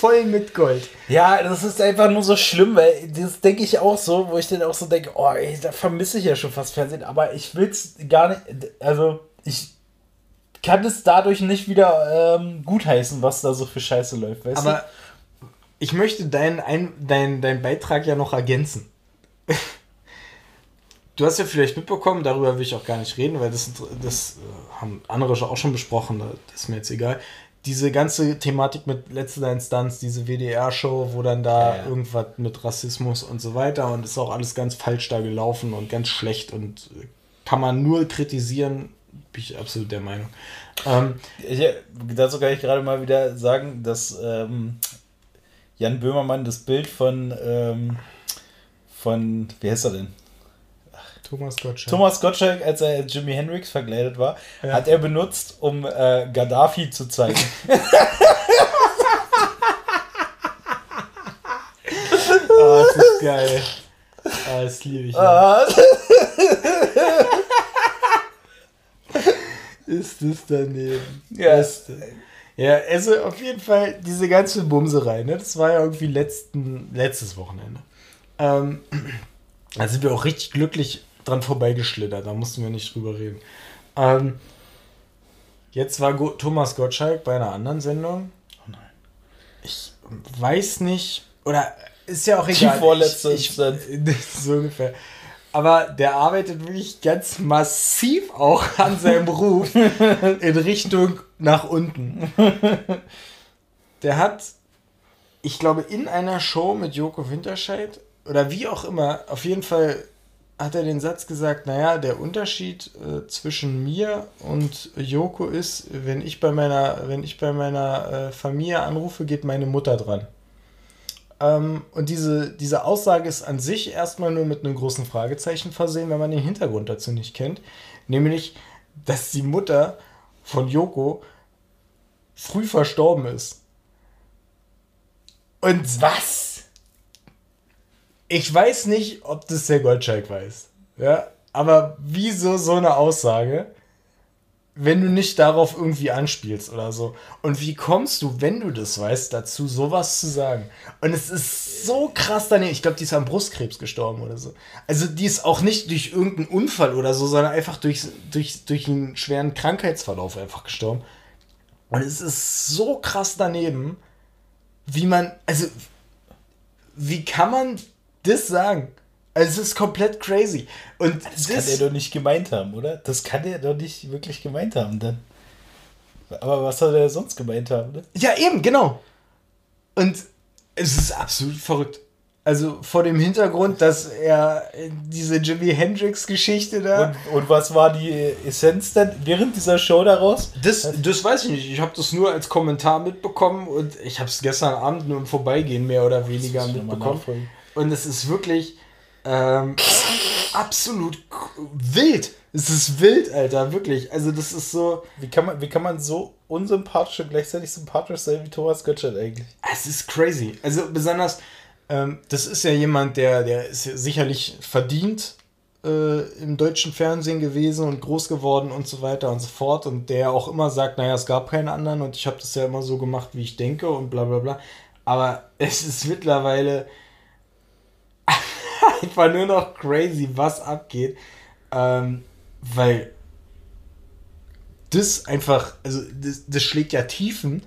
Voll mit Gold. Ja, das ist einfach nur so schlimm, weil das denke ich auch so, wo ich dann auch so denke, oh, ey, da vermisse ich ja schon fast Fernsehen, aber ich will es gar nicht, also ich kann es dadurch nicht wieder ähm, gutheißen, was da so für Scheiße läuft, weißt aber du? ich möchte deinen dein, dein Beitrag ja noch ergänzen. Du hast ja vielleicht mitbekommen, darüber will ich auch gar nicht reden, weil das, das äh, haben andere auch schon besprochen, das ist mir jetzt egal. Diese ganze Thematik mit letzter Instanz, diese WDR-Show, wo dann da ja, irgendwas mit Rassismus und so weiter und ist auch alles ganz falsch da gelaufen und ganz schlecht und kann man nur kritisieren, bin ich absolut der Meinung. Ähm, ich, dazu kann ich gerade mal wieder sagen, dass ähm, Jan Böhmermann das Bild von, ähm, von, wie heißt er denn? Thomas Gottschalk. Thomas Gottschalk, als er Jimi Hendrix verkleidet war, ja. hat er benutzt, um äh, Gaddafi zu zeigen. oh, das ist geil. Ah, das liebe ich. Ja. ist das daneben? Ja. Ist, ja, also auf jeden Fall diese ganze Bumserei, ne? Das war ja irgendwie letzten, letztes Wochenende. Ähm, da sind wir auch richtig glücklich dran vorbeigeschlittert, da mussten wir nicht drüber reden. Ähm, jetzt war Go Thomas Gottschalk bei einer anderen Sendung. Oh nein. Ich weiß nicht, oder ist ja auch egal. Die vorletzte ich, ich, so ungefähr. Aber der arbeitet wirklich ganz massiv auch an seinem Ruf in Richtung nach unten. Der hat, ich glaube, in einer Show mit Joko Winterscheid oder wie auch immer, auf jeden Fall hat er den Satz gesagt, naja, der Unterschied äh, zwischen mir und Joko ist, wenn ich bei meiner, wenn ich bei meiner äh, Familie anrufe, geht meine Mutter dran. Ähm, und diese, diese Aussage ist an sich erstmal nur mit einem großen Fragezeichen versehen, wenn man den Hintergrund dazu nicht kennt. Nämlich, dass die Mutter von Joko früh verstorben ist. Und was? Ich weiß nicht, ob das der Gottschalk weiß. Ja, aber wieso so eine Aussage, wenn du nicht darauf irgendwie anspielst oder so? Und wie kommst du, wenn du das weißt, dazu, sowas zu sagen? Und es ist so krass daneben. Ich glaube, die ist am Brustkrebs gestorben oder so. Also, die ist auch nicht durch irgendeinen Unfall oder so, sondern einfach durch, durch, durch einen schweren Krankheitsverlauf einfach gestorben. Und es ist so krass daneben, wie man, also, wie kann man das sagen? Also es ist komplett crazy. Und das, das kann er doch nicht gemeint haben, oder? Das kann er doch nicht wirklich gemeint haben dann. Aber was soll er sonst gemeint haben, ne? Ja, eben, genau. Und es ist absolut verrückt. Also vor dem Hintergrund, dass er diese Jimi Hendrix-Geschichte da. Und, und, was war die Essenz denn während dieser Show daraus? Das, das weiß ich nicht. Ich habe das nur als Kommentar mitbekommen und ich habe es gestern Abend nur im Vorbeigehen mehr oder weniger mitbekommen. Und es ist wirklich ähm, absolut wild. Es ist wild, Alter, wirklich. Also das ist so. Wie kann man, wie kann man so unsympathisch und gleichzeitig sympathisch sein wie Thomas Götzschert eigentlich? Es ist crazy. Also besonders, ähm, das ist ja jemand, der, der ist sicherlich verdient äh, im deutschen Fernsehen gewesen und groß geworden und so weiter und so fort. Und der auch immer sagt, naja, es gab keinen anderen und ich habe das ja immer so gemacht, wie ich denke und bla bla bla. Aber es ist mittlerweile einfach nur noch crazy, was abgeht. Ähm, weil das einfach, also das, das schlägt ja Tiefen.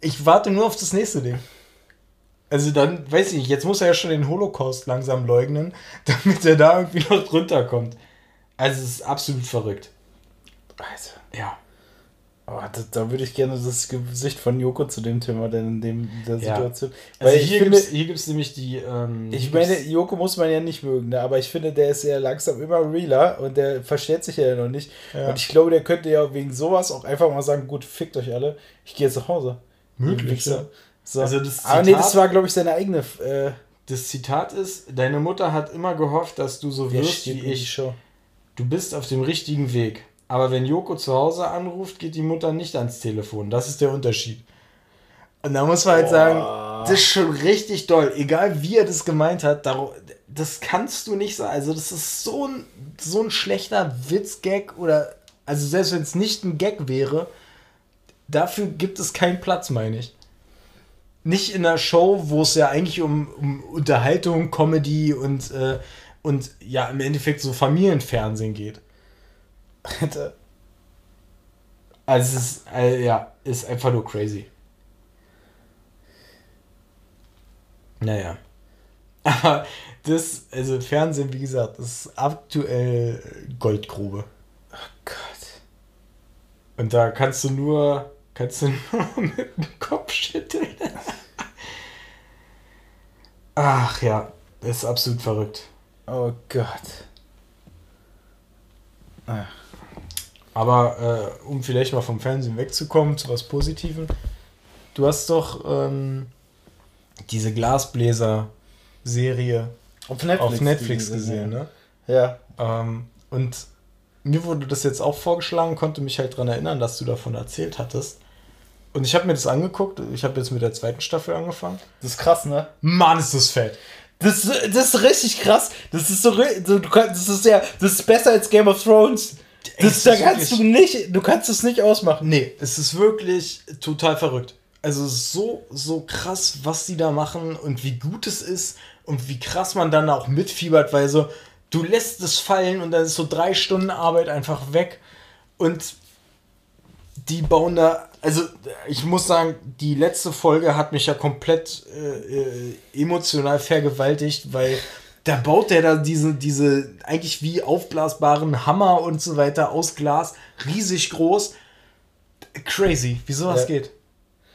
Ich warte nur auf das nächste Ding. Also dann, weiß ich nicht, jetzt muss er ja schon den Holocaust langsam leugnen, damit er da irgendwie noch drunter kommt. Also es ist absolut verrückt. Also. Ja. Aber da, da, würde ich gerne das Gesicht von Joko zu dem Thema denn in dem, der ja. Situation. Also Weil hier gibt es nämlich die. Ähm, ich meine, Joko muss man ja nicht mögen, ne? aber ich finde, der ist ja langsam immer realer und der versteht sich ja noch nicht. Ja. Und ich glaube, der könnte ja wegen sowas auch einfach mal sagen: Gut, fickt euch alle, ich gehe jetzt nach Hause. Möglich. So. so. Also das Zitat, aber nee, das war, glaube ich, seine eigene. Äh, das Zitat ist: Deine Mutter hat immer gehofft, dass du so wirst wie ich. Du bist auf dem richtigen Weg. Aber wenn Joko zu Hause anruft, geht die Mutter nicht ans Telefon. Das ist der Unterschied. Und da muss man halt sagen, das ist schon richtig doll. Egal wie er das gemeint hat, das kannst du nicht sagen. Also, das ist so ein, so ein schlechter Witzgag oder, also selbst wenn es nicht ein Gag wäre, dafür gibt es keinen Platz, meine ich. Nicht in einer Show, wo es ja eigentlich um, um Unterhaltung, Comedy und, äh, und ja, im Endeffekt so Familienfernsehen geht. Alter. Also es ist, äh, ja, ist einfach nur crazy. Naja. Aber das, also Fernsehen, wie gesagt, ist aktuell Goldgrube. Oh Gott. Und da kannst du nur, kannst du nur mit dem Kopf schütteln. Ach ja, das ist absolut verrückt. Oh Gott. Ach. Aber äh, um vielleicht mal vom Fernsehen wegzukommen zu was Positivem. Du hast doch ähm, diese Glasbläser-Serie auf Netflix, auf Netflix gesehen, ne? Ja. Ähm, und mir wurde das jetzt auch vorgeschlagen, konnte mich halt daran erinnern, dass du davon erzählt hattest. Und ich habe mir das angeguckt. Ich habe jetzt mit der zweiten Staffel angefangen. Das ist krass, ne? Mann, ist das fett. Das, das ist richtig krass. Das ist so, das ist ja, das ist besser als Game of Thrones. Das, da kannst du nicht, du kannst es nicht ausmachen. Nee, es ist wirklich total verrückt. Also so, so krass, was die da machen und wie gut es ist und wie krass man dann auch mitfiebert, weil so, du lässt es fallen und dann ist so drei Stunden Arbeit einfach weg und die bauen da, also ich muss sagen, die letzte Folge hat mich ja komplett äh, äh emotional vergewaltigt, weil da baut der da diese, diese eigentlich wie aufblasbaren Hammer und so weiter aus Glas, riesig groß. Crazy, wie sowas ja. geht.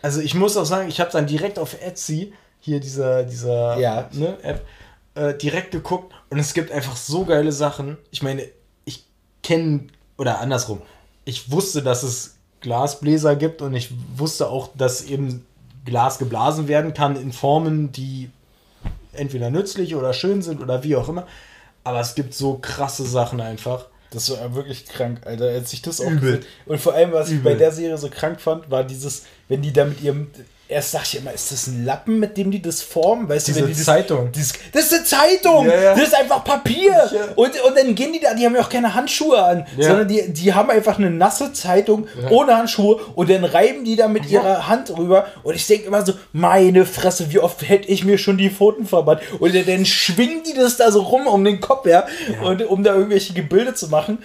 Also ich muss auch sagen, ich habe dann direkt auf Etsy, hier dieser, dieser ja. ne, App, äh, direkt geguckt und es gibt einfach so geile Sachen. Ich meine, ich kenne, oder andersrum, ich wusste, dass es Glasbläser gibt und ich wusste auch, dass eben Glas geblasen werden kann in Formen, die entweder nützlich oder schön sind oder wie auch immer. Aber es gibt so krasse Sachen einfach. Das war wirklich krank, Alter, als ich das auch Übel. Gesehen. Und vor allem, was Übel. ich bei der Serie so krank fand, war dieses, wenn die da mit ihrem Erst sag ich immer, ist das ein Lappen, mit dem die das formen? Weißt Diese du, wenn die das, Zeitung. Dieses, das ist eine Zeitung! Ja, ja. Das ist einfach Papier! Ja. Und, und dann gehen die da, die haben ja auch keine Handschuhe an, sondern die, die haben einfach eine nasse Zeitung ohne Handschuhe und dann reiben die da mit ihrer Hand rüber. Und ich denke immer so, meine Fresse, wie oft hätte ich mir schon die Pfoten verbannt? Und dann schwingen die das da so rum um den Kopf, ja, und, um da irgendwelche Gebilde zu machen.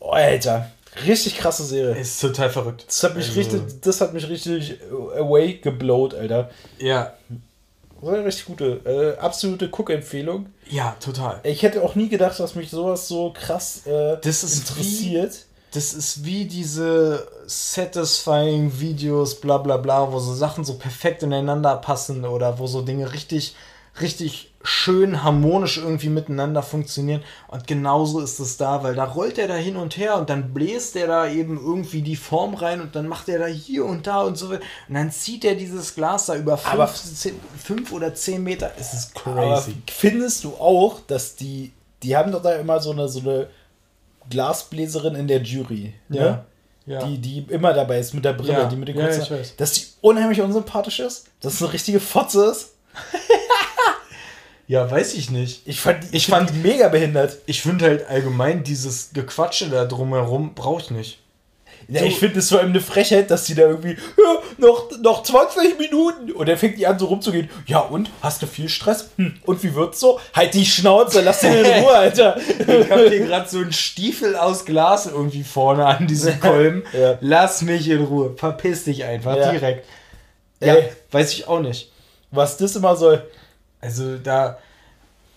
Oh, Alter. Richtig krasse Serie. Ist total verrückt. Das hat mich also. richtig, das hat mich richtig away geblowt, Alter. Ja. war eine richtig gute, äh, absolute Cook-Empfehlung. Ja, total. Ich hätte auch nie gedacht, dass mich sowas so krass äh, Das ist interessiert. Wie, das ist wie diese satisfying Videos, bla bla bla, wo so Sachen so perfekt ineinander passen oder wo so Dinge richtig, richtig schön harmonisch irgendwie miteinander funktionieren. Und genauso ist es da, weil da rollt er da hin und her und dann bläst er da eben irgendwie die Form rein und dann macht er da hier und da und so. Und dann zieht er dieses Glas da über fünf, zehn, fünf oder zehn Meter. Es ist Aber crazy. findest du auch, dass die, die haben doch da immer so eine, so eine Glasbläserin in der Jury, ne? Ja. Die, die immer dabei ist mit der Brille, Ja. die mit den Ja, kurzen, weiß. dass die unheimlich unsympathisch ist, dass es eine richtige Fotze ist. ja, weiß ich nicht. Ich fand, die- Ich find fand- die mega behindert. Ich finde halt allgemein dieses Gequatsche da drumherum brauche ich nicht. Ja, So- ich finde es vor allem eine Frechheit, dass die da irgendwie, ja, noch, noch 20 Minuten. Und dann fängt die an, so rumzugehen. Ja, und? Hast du viel Stress? Hm, und wie wird's so? Halt die Schnauze, lass den in Ruhe, Alter. Ich habe hier gerade so einen Stiefel aus Glas irgendwie vorne an diesem Kolben. Ja. Lass mich in Ruhe. Verpiss dich einfach direkt. Ja, Ey. weiß ich auch nicht. Was das immer soll. Also da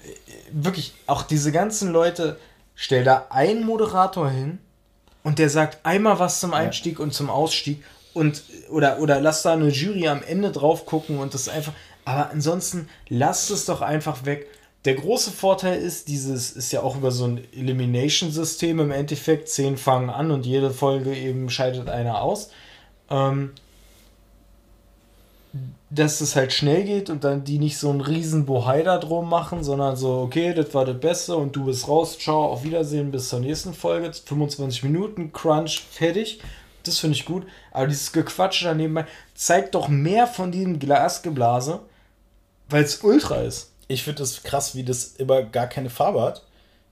äh, wirklich auch diese ganzen Leute, stell da einen Moderator hin und der sagt einmal was zum Einstieg und zum Ausstieg und oder oder lass da eine Jury am Ende drauf gucken und das einfach aber ansonsten lasst es doch einfach weg. Der große Vorteil ist, dieses ist ja auch über so ein Elimination-System im Endeffekt. Zehn fangen an und jede Folge eben scheidet einer aus. Ähm, dass es halt schnell geht und dann die nicht so einen riesen Bohai da drum machen, sondern so, okay, das war das Beste und du bist raus, ciao, auf Wiedersehen, bis zur nächsten Folge, 25 Minuten, Crunch, fertig. Das finde ich gut. Aber dieses Gequatsche da nebenbei zeigt doch mehr von diesem Glasgeblase, weil es ultra ist. Ich finde es krass, wie das immer gar keine Farbe hat.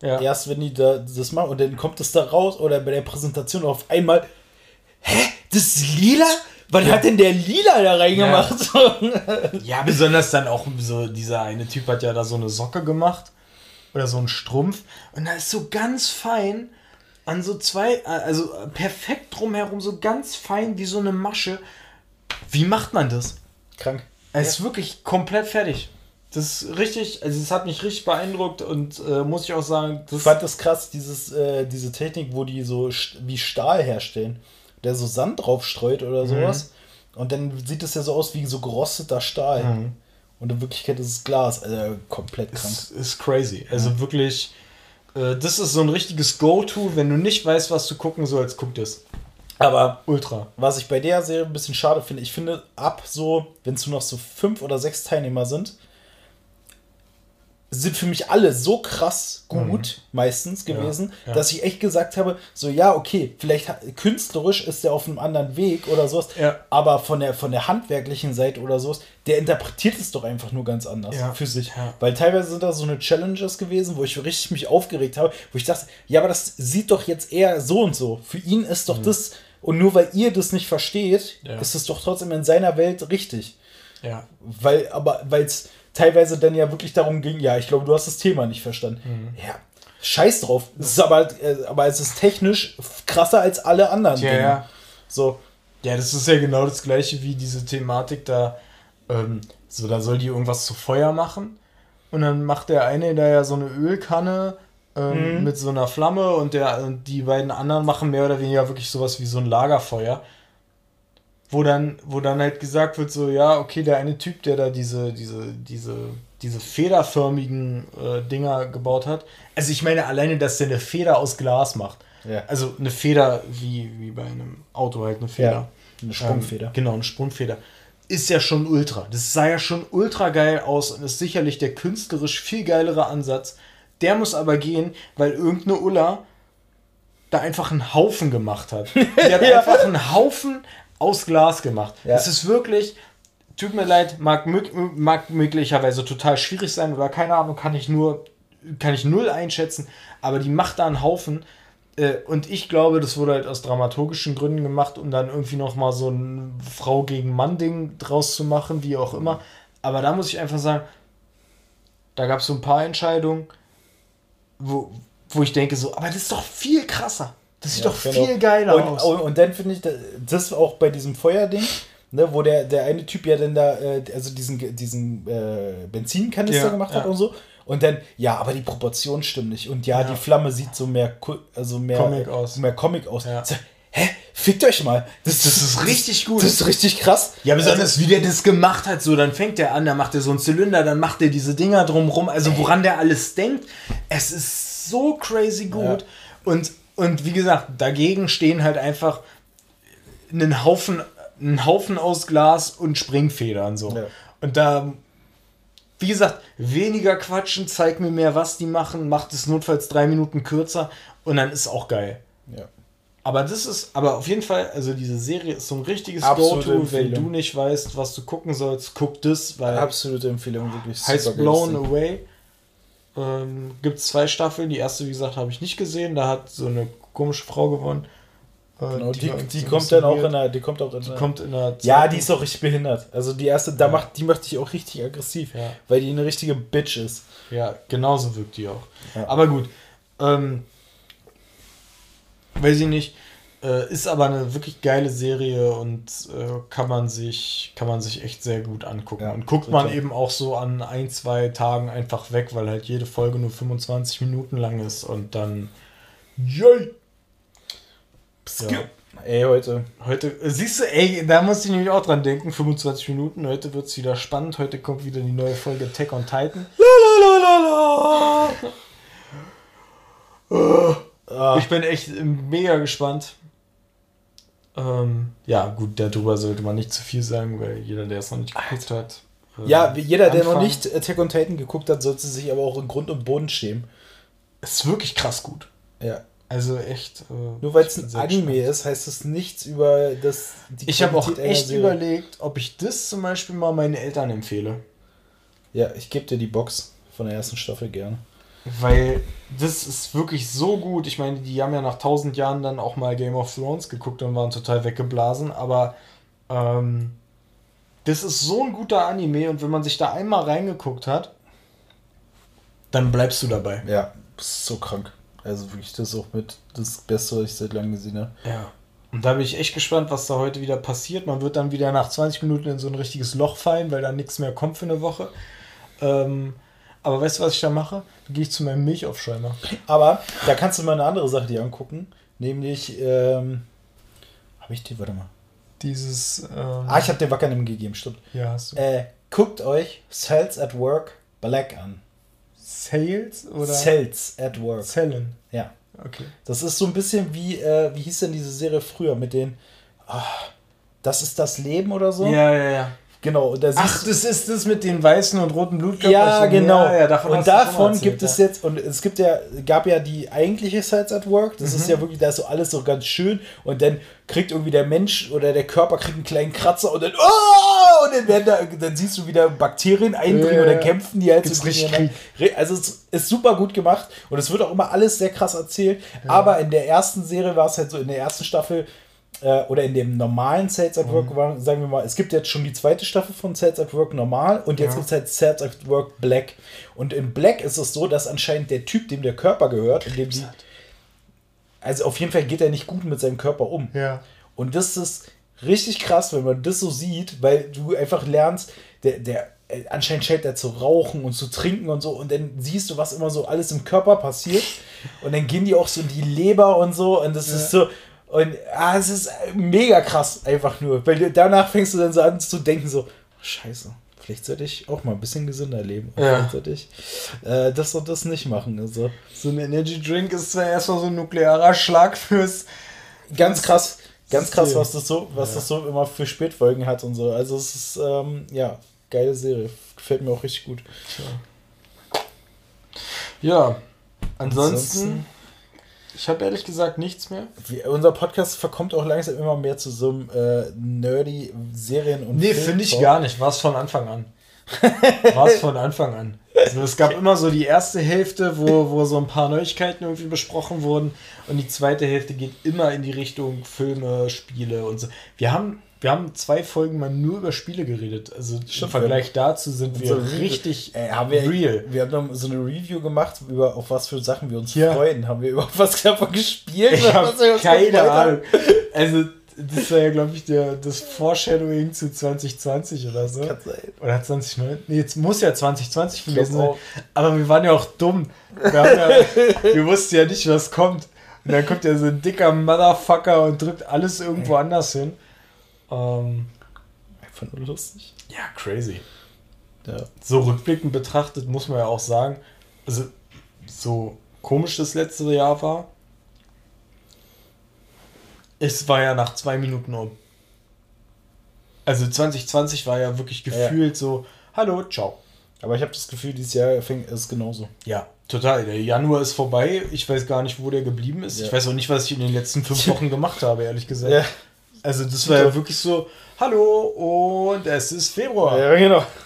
Ja. Erst wenn die da das machen und dann kommt es da raus oder bei der Präsentation auf einmal, hä, das ist lila? Wann hat denn der lila da reingemacht? Ja, besonders dann auch so, dieser eine Typ hat ja da so eine Socke gemacht oder so einen Strumpf und da ist so ganz fein an so zwei, also perfekt drumherum, so ganz fein wie so eine Masche. Wie macht man das? Krank. Es ist wirklich komplett fertig. Das ist richtig, also es hat mich richtig beeindruckt und äh, muss ich auch sagen, Ich fand das krass, dieses, äh, diese Technik, wo die so st- wie Stahl herstellen. Der so Sand drauf streut oder Mhm. sowas. Und dann sieht es ja so aus wie so gerosteter Stahl. Mhm. Und in Wirklichkeit ist es Glas. Also komplett krank. ist, ist crazy. Also wirklich, äh, das ist so ein richtiges Go-To, wenn du nicht weißt, was du gucken sollst, guck das. Aber Ultra. was ich bei der Serie ein bisschen schade finde, ich finde, ab so, wenn es nur noch so fünf oder sechs Teilnehmer sind, sind für mich alle so krass gut meistens gewesen, Mhm. ja. dass ich echt gesagt habe, so ja, okay, vielleicht künstlerisch ist der auf einem anderen Weg oder sowas, Ja. aber von der von der handwerklichen Seite oder sowas, der interpretiert es doch einfach nur ganz anders Ja. für sich. Ja. Weil teilweise sind da so eine Challenges gewesen, wo ich richtig mich aufgeregt habe, wo ich dachte, ja, aber das sieht doch jetzt eher so und so. Für ihn ist doch das, und nur weil ihr das nicht versteht, Mhm. Ja. ist es doch trotzdem in seiner Welt richtig. Ja. Weil, aber, weil es teilweise dann ja wirklich darum ging, ja, ich glaube, du hast das Thema nicht verstanden. Mhm. Ja, scheiß drauf. Es ist aber, äh, aber es ist technisch krasser als alle anderen. Ja, Dinge. ja. So, Ja, das ist ja genau das gleiche wie diese Thematik da. Ähm, so, da soll die irgendwas zu Feuer machen. Und dann macht der eine da ja so eine Ölkanne ähm, Mhm. mit so einer Flamme und, der, und die beiden anderen machen mehr oder weniger wirklich sowas wie so ein Lagerfeuer. Wo dann, wo dann halt gesagt wird, so, ja, okay, der eine Typ, der da diese, diese, diese, diese federförmigen äh, Dinger gebaut hat. Also ich meine alleine, dass der eine Feder aus Glas macht. Ja. Also eine Feder wie, wie bei einem Auto halt eine Feder. Ja, eine Sprungfeder. Ähm, genau, eine Sprungfeder. Ist ja schon ultra. Das sah ja schon ultra geil aus und ist sicherlich der künstlerisch viel geilere Ansatz. Der muss aber gehen, weil irgendeine Ulla da einfach einen Haufen gemacht hat. Die hat Ja. einfach einen Haufen aus Glas gemacht. Ja. Es ist wirklich, tut mir leid, mag, mag möglicherweise total schwierig sein oder keine Ahnung, kann ich nur, kann ich null einschätzen, aber die macht da einen Haufen. Äh, Und ich glaube, das wurde halt aus dramaturgischen Gründen gemacht, um dann irgendwie nochmal so ein Frau gegen Mann-Ding draus zu machen, wie auch immer. Aber da muss ich einfach sagen, da gab es so ein paar Entscheidungen, wo, wo ich denke so, aber das ist doch viel krasser. Das sieht Ja, doch genau. viel geiler und, aus. Und, und dann finde ich, das auch bei diesem Feuerding, ne, wo der, der eine Typ ja dann da, äh, also diesen, diesen äh, Benzinkanister Ja, gemacht hat ja. und so. Und dann, ja, aber die Proportionen stimmen nicht. Und ja, Ja. die Flamme sieht so mehr, also mehr Comic aus. Mehr Comic aus. Ja. So, hä? Fickt euch mal. Das, Das ist richtig gut. Das ist richtig krass. Ja, besonders wie der das gemacht hat, so, dann fängt er an, dann macht er so einen Zylinder, dann macht er diese Dinger drumrum, also woran der alles denkt, es ist so crazy gut. Ja. Und, und wie gesagt, dagegen stehen halt einfach einen Haufen, einen Haufen aus Glas und Springfedern so. Ja. Und da, wie gesagt, weniger quatschen, zeig mir mehr, was die machen, macht es notfalls drei Minuten kürzer und dann ist auch geil. Ja. Aber das ist, aber auf jeden Fall, also diese Serie ist so ein richtiges Go-To, wenn du nicht weißt, was du gucken sollst, guck das, weil Absolute Empfehlung, wirklich heißt Blown. Away. Ähm, Gibt es zwei Staffeln. Die erste, wie gesagt, habe ich nicht gesehen. Da hat so eine komische Frau gewonnen. Äh, Genau, die, die, ein kommt dann auch in der, die kommt auch in Die der, kommt in der Ja, die ist auch richtig behindert. Also die erste, da macht, die macht dich auch richtig aggressiv, Ja. weil die eine richtige Bitch ist. Ja, genauso wirkt die auch. Ja. Aber gut. Ähm, weiß ich nicht. Äh, ist aber eine wirklich geile Serie und äh, kann man sich kann man sich echt sehr gut angucken. Ja, und guckt man eben auch so an ein, zwei Tagen einfach weg, weil halt jede Folge nur 25 Minuten lang ist und dann yay! Ja. Ey, heute. Heute, äh, siehst du, ey, da musste ich nämlich auch dran denken, 25 Minuten, heute wird es wieder spannend, heute kommt wieder die neue Folge Attack on Titan. Ah, Ich bin echt mega gespannt. Ähm, ja, gut, darüber sollte man nicht zu viel sagen, weil jeder, der es noch nicht geguckt hat. äh, ja, jeder, der noch nicht Attack on Titan geguckt hat, sollte sich aber auch in Grund und Boden schämen. Ist wirklich krass gut. Ja. Also echt. Äh, Nur weil es ein Anime gespannt. ist, heißt es nichts über das. Ich habe auch echt Serie. überlegt, ob ich das zum Beispiel mal meinen Eltern empfehle. Ja, ich gebe dir die Box von der ersten Staffel gerne. Weil das ist wirklich so gut. Ich meine, die haben ja nach tausend Jahren dann auch mal Game of Thrones geguckt und waren total weggeblasen. Aber ähm, das ist so ein guter Anime und wenn man sich da einmal reingeguckt hat, dann bleibst du dabei. Ja, das ist so krank. Also wirklich, das ist auch mit das Beste, was ich seit langem gesehen habe. Ja. Und da bin ich echt gespannt, was da heute wieder passiert. Man wird dann wieder nach 20 Minuten in so ein richtiges Loch fallen, weil da nichts mehr kommt für eine Woche. Ähm, aber weißt du, was ich da mache? Da gehe ich zu meinem Milchaufschäumer. Aber da kannst du mal eine andere Sache dir angucken. Nämlich, ähm, habe ich die, warte mal. Dieses. Ähm, Ah, ich habe dir Wackernem gegeben, stimmt. ja, hast du. Äh, guckt euch Cells at Work Black an. Sales oder Cells at Work. Zellen? Ja. Okay. Das ist so ein bisschen wie, äh, wie hieß denn diese Serie früher mit den, ah, das ist das Leben oder so? Ja, ja, ja. Genau, und da Ach, das ist das mit den weißen und roten Blutkörperchen. Ja, genau. Ja, ja, davon und davon erzählt, gibt es ja. jetzt, und es gibt ja, gab ja die eigentliche Sites at Work. Das Mhm. ist ja wirklich, da ist so alles so ganz schön. Und dann kriegt irgendwie der Mensch oder der Körper kriegt einen kleinen Kratzer und dann, oh! Und dann, werden da, dann siehst du wieder Bakterien eindringen Ja, oder kämpfen, die halt Gibt's so richtig Also es ist super gut gemacht und es wird auch immer alles sehr krass erzählt. Aber in der ersten Serie war es halt so, in der ersten Staffel äh, oder in dem normalen Sales at Mhm. Work war, sagen wir mal, es gibt jetzt schon die zweite Staffel von Sales at Work normal und jetzt Ja. gibt es halt Sales at Work Black. Und in Black ist es so, dass anscheinend der Typ, dem der Körper gehört, in dem die, also auf jeden Fall geht er nicht gut mit seinem Körper um. Ja. Und das ist richtig krass, wenn man das so sieht, weil du einfach lernst, der, der äh, anscheinend schält er zu rauchen und zu trinken und so und dann siehst du, was immer so alles im Körper passiert und dann gehen die auch so in die Leber und so und das ist so und ah, es ist mega krass einfach nur, weil du- danach fängst du dann so an zu denken so, scheiße, vielleicht sollte ich auch mal ein bisschen gesünder leben. Und Ja. Vielleicht sollte ich äh, das und das nicht machen. Also So ein Energy Drink ist zwar erstmal so ein nuklearer Schlag fürs. ganz krass, ganz krass, was das so, was Ja. das so immer für Spätfolgen hat und so. Also es ist ähm, ja geile Serie, gefällt mir auch richtig gut. Ja. Ansonsten, Ansonsten- ich habe ehrlich gesagt nichts mehr. Wie, unser Podcast verkommt auch langsam immer mehr zu so einem äh, nerdy Serien und Nee, finde ich gar nicht. War es von Anfang an. War es von Anfang an. Also es gab immer so die erste Hälfte, wo, wo so ein paar Neuigkeiten irgendwie besprochen wurden und die zweite Hälfte geht immer in die Richtung Filme, Spiele und so. Wir haben, wir haben zwei Folgen mal nur über Spiele geredet. Also im Stimmt, Vergleich dazu sind wir Review- richtig Ey, wir, real. Wir haben so eine Review gemacht, über auf was für Sachen wir uns Ja. freuen. Haben wir über was davon gespielt? Ich uns keine? Ahnung. Also das war ja, glaube ich, der, das Foreshadowing zu 2020 oder so. Kann sein. Oder 2019? Nee, jetzt muss ja 2020 gewesen sein. Aber wir waren ja auch dumm. Wir, ja, wir wussten ja nicht, was kommt. Und dann kommt ja so ein dicker Motherfucker und drückt alles irgendwo anders hin. Ähm, Einfach nur lustig. Ja, crazy. Ja. So rückblickend betrachtet muss man ja auch sagen, also so komisch das letzte Jahr war, es war ja nach zwei Minuten um. Also 2020 war ja wirklich gefühlt ja. so, hallo, ciao. Aber ich habe das Gefühl, dieses Jahr fängt es genauso. Ja, total. Der Januar ist vorbei. Ich weiß gar nicht, wo der geblieben ist. Ja. Ich weiß auch nicht, was ich in den letzten fünf Wochen gemacht habe, ehrlich gesagt. Ja. Also das war ja wirklich so, hallo und es ist Februar. Ja, genau.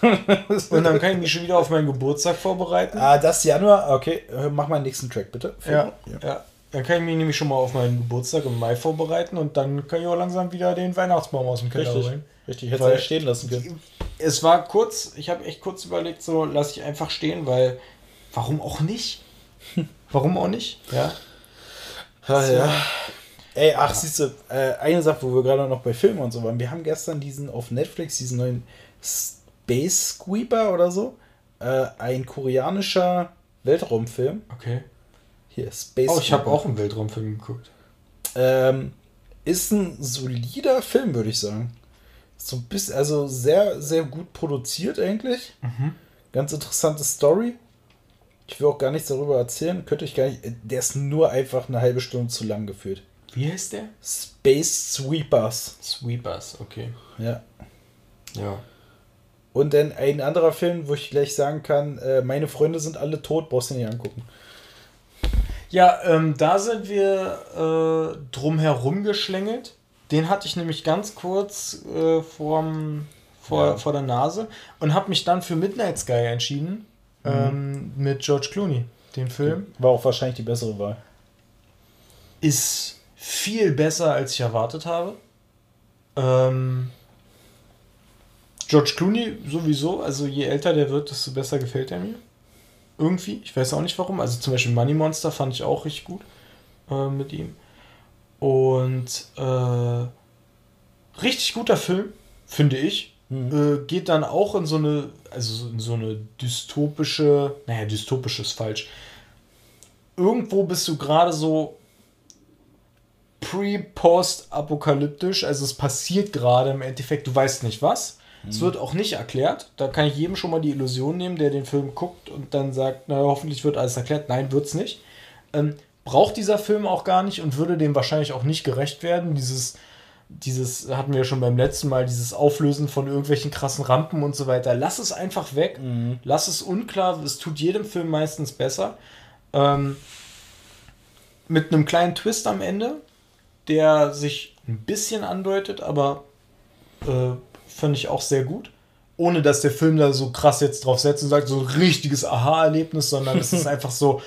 und dann kann ich mich schon wieder auf meinen Geburtstag vorbereiten. Ah, das Januar, okay. Mach mal den nächsten Track, bitte. Ja, ja, ja. Dann kann ich mich nämlich schon mal auf meinen Geburtstag im Mai vorbereiten und dann kann ich auch langsam wieder den Weihnachtsbaum aus dem Keller Richtig. holen. Richtig, ich hätte es stehen lassen können. Es war kurz, ich habe echt kurz überlegt, so lasse ich einfach stehen, weil warum auch nicht? warum auch nicht? Ja. Ah, ja. Ey, ach, ja. siehst du, äh, eine Sache, wo wir gerade noch bei Filmen und so waren. Wir haben gestern diesen auf Netflix, diesen neuen Space Sweeper oder so. Äh, ein koreanischer Weltraumfilm. Okay. Hier, Space Oh, ich habe auch einen Weltraumfilm geguckt. Ähm, ist ein solider Film, würde ich sagen. So ein bisschen, also sehr, sehr gut produziert eigentlich. Mhm. Ganz interessante Story. Ich will auch gar nichts darüber erzählen. Könnte ich gar nicht. Der ist nur einfach eine halbe Stunde zu lang geführt. Wie heißt der? Space Sweepers. Sweepers, okay. Ja. Ja. Und dann ein anderer Film, wo ich gleich sagen kann, äh, meine Freunde sind alle tot, brauchst du nicht angucken. Ja, ähm, da sind wir äh, drum herum geschlängelt. Den hatte ich nämlich ganz kurz äh, vorm, vor, ja. vor der Nase und habe mich dann für Midnight Sky entschieden. Mhm. Ähm, mit George Clooney, den Film. War auch wahrscheinlich die bessere Wahl. Ist viel besser, als ich erwartet habe. Ähm, George Clooney sowieso, also je älter der wird, desto besser gefällt er mir. Irgendwie. Ich weiß auch nicht warum. Also zum Beispiel Money Monster fand ich auch richtig gut äh, mit ihm. Und äh, richtig guter Film, finde ich. Mhm. Äh, geht dann auch in so eine, also in so eine dystopische, naja, dystopisch ist falsch. Irgendwo bist du gerade so pre-post-apokalyptisch, also es passiert gerade im Endeffekt, du weißt nicht was. Es wird auch nicht erklärt. Da kann ich jedem schon mal die Illusion nehmen, der den Film guckt und dann sagt, na hoffentlich wird alles erklärt. Nein, wird's nicht. Ähm, braucht dieser Film auch gar nicht und würde dem wahrscheinlich auch nicht gerecht werden. Dieses, dieses hatten wir ja schon beim letzten Mal, dieses Auflösen von irgendwelchen krassen Rampen und so weiter. Lass es einfach weg. Mhm. Lass es unklar. Es tut jedem Film meistens besser. Ähm, mit einem kleinen Twist am Ende, der sich ein bisschen andeutet, aber äh, fand ich auch sehr gut. Ohne dass der Film da so krass jetzt drauf setzt und sagt, so ein richtiges Aha-Erlebnis, sondern es ist einfach so,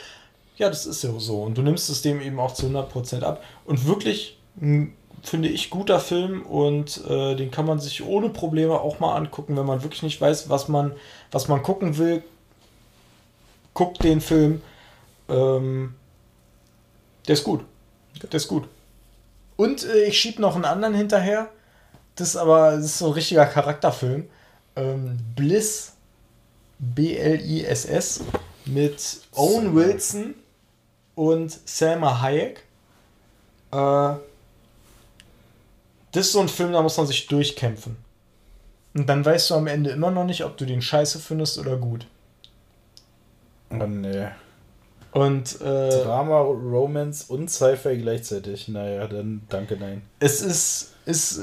ja, das ist ja so. Und du nimmst es dem eben auch zu 100% ab. Und wirklich, finde ich, guter Film und äh, den kann man sich ohne Probleme auch mal angucken, wenn man wirklich nicht weiß, was man, was man gucken will. Guckt den Film. Ähm, der ist gut. Der ist gut. Und äh, ich schiebe noch einen anderen hinterher. Das ist aber das ist so ein richtiger Charakterfilm. Ähm, Bliss, B-L-I-S-S, mit Owen Wilson und Selma Hayek. Äh, das ist so ein Film, da muss man sich durchkämpfen. Und dann weißt du am Ende immer noch nicht, ob du den scheiße findest oder gut. Oh nee. Und äh, Drama, Romance und Sci-Fi gleichzeitig. Naja, dann danke, nein. Es ist, ist äh,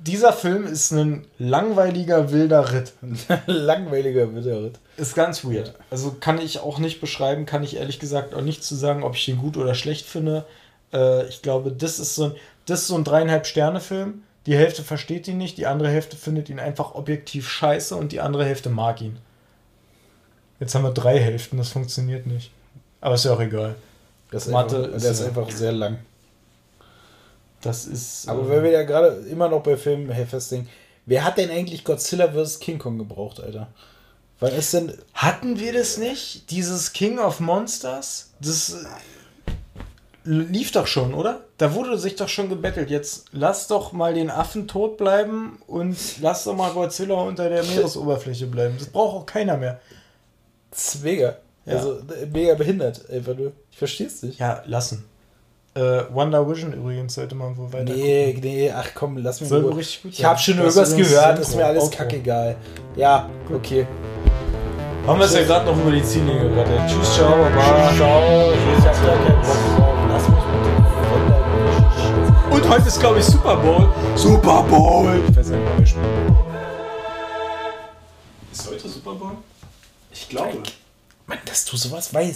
dieser Film ist ein langweiliger wilder Ritt. langweiliger wilder Ritt. Ist ganz weird. Also kann ich auch nicht beschreiben, kann ich ehrlich gesagt auch nicht zu sagen, ob ich den gut oder schlecht finde. Äh, ich glaube, das ist so ein, das ist so ein dreieinhalb Sterne Film. Die Hälfte versteht ihn nicht, die andere Hälfte findet ihn einfach objektiv scheiße und die andere Hälfte mag ihn. Jetzt haben wir drei Hälften, das funktioniert nicht. Aber ist ja auch egal. Das Mathe einfach, ist, der ist einfach sehr lang. Das ist. Aber ähm, weil wir ja gerade immer noch bei Filmen festlegen, wer hat denn eigentlich Godzilla vs. King Kong gebraucht, Alter? Weil es denn. Hatten wir das nicht? Dieses King of Monsters? Das äh, lief doch schon, oder? da wurde sich doch schon gebettelt. Jetzt lass doch mal den Affen tot bleiben und lass doch mal Godzilla unter der Meeresoberfläche bleiben. Das braucht auch keiner mehr. Mega. Ja. Also mega behindert, einfach nur. Ich versteh's nicht. Ja, lassen. Äh, Wonder Vision übrigens sollte man wohl weiter. Nee, nee, ach komm, lass mich Soll richtig gut Ich sein. habe schon irgendwas gehört, ist mir alles Okay. kackegal. Ja, okay. Haben wir es ja gerade noch über die Ziellinie gerettet. Tschüss, ciao, baba. Ciao, ich hab da keinen Bock. Lass mich mit dem Und heute ist, glaube ich, Super Bowl. Super Bowl! Ich weiß nicht, wann wir spielen. Ist heute Super Bowl? Ich glaube. Mann, dass du sowas weißt.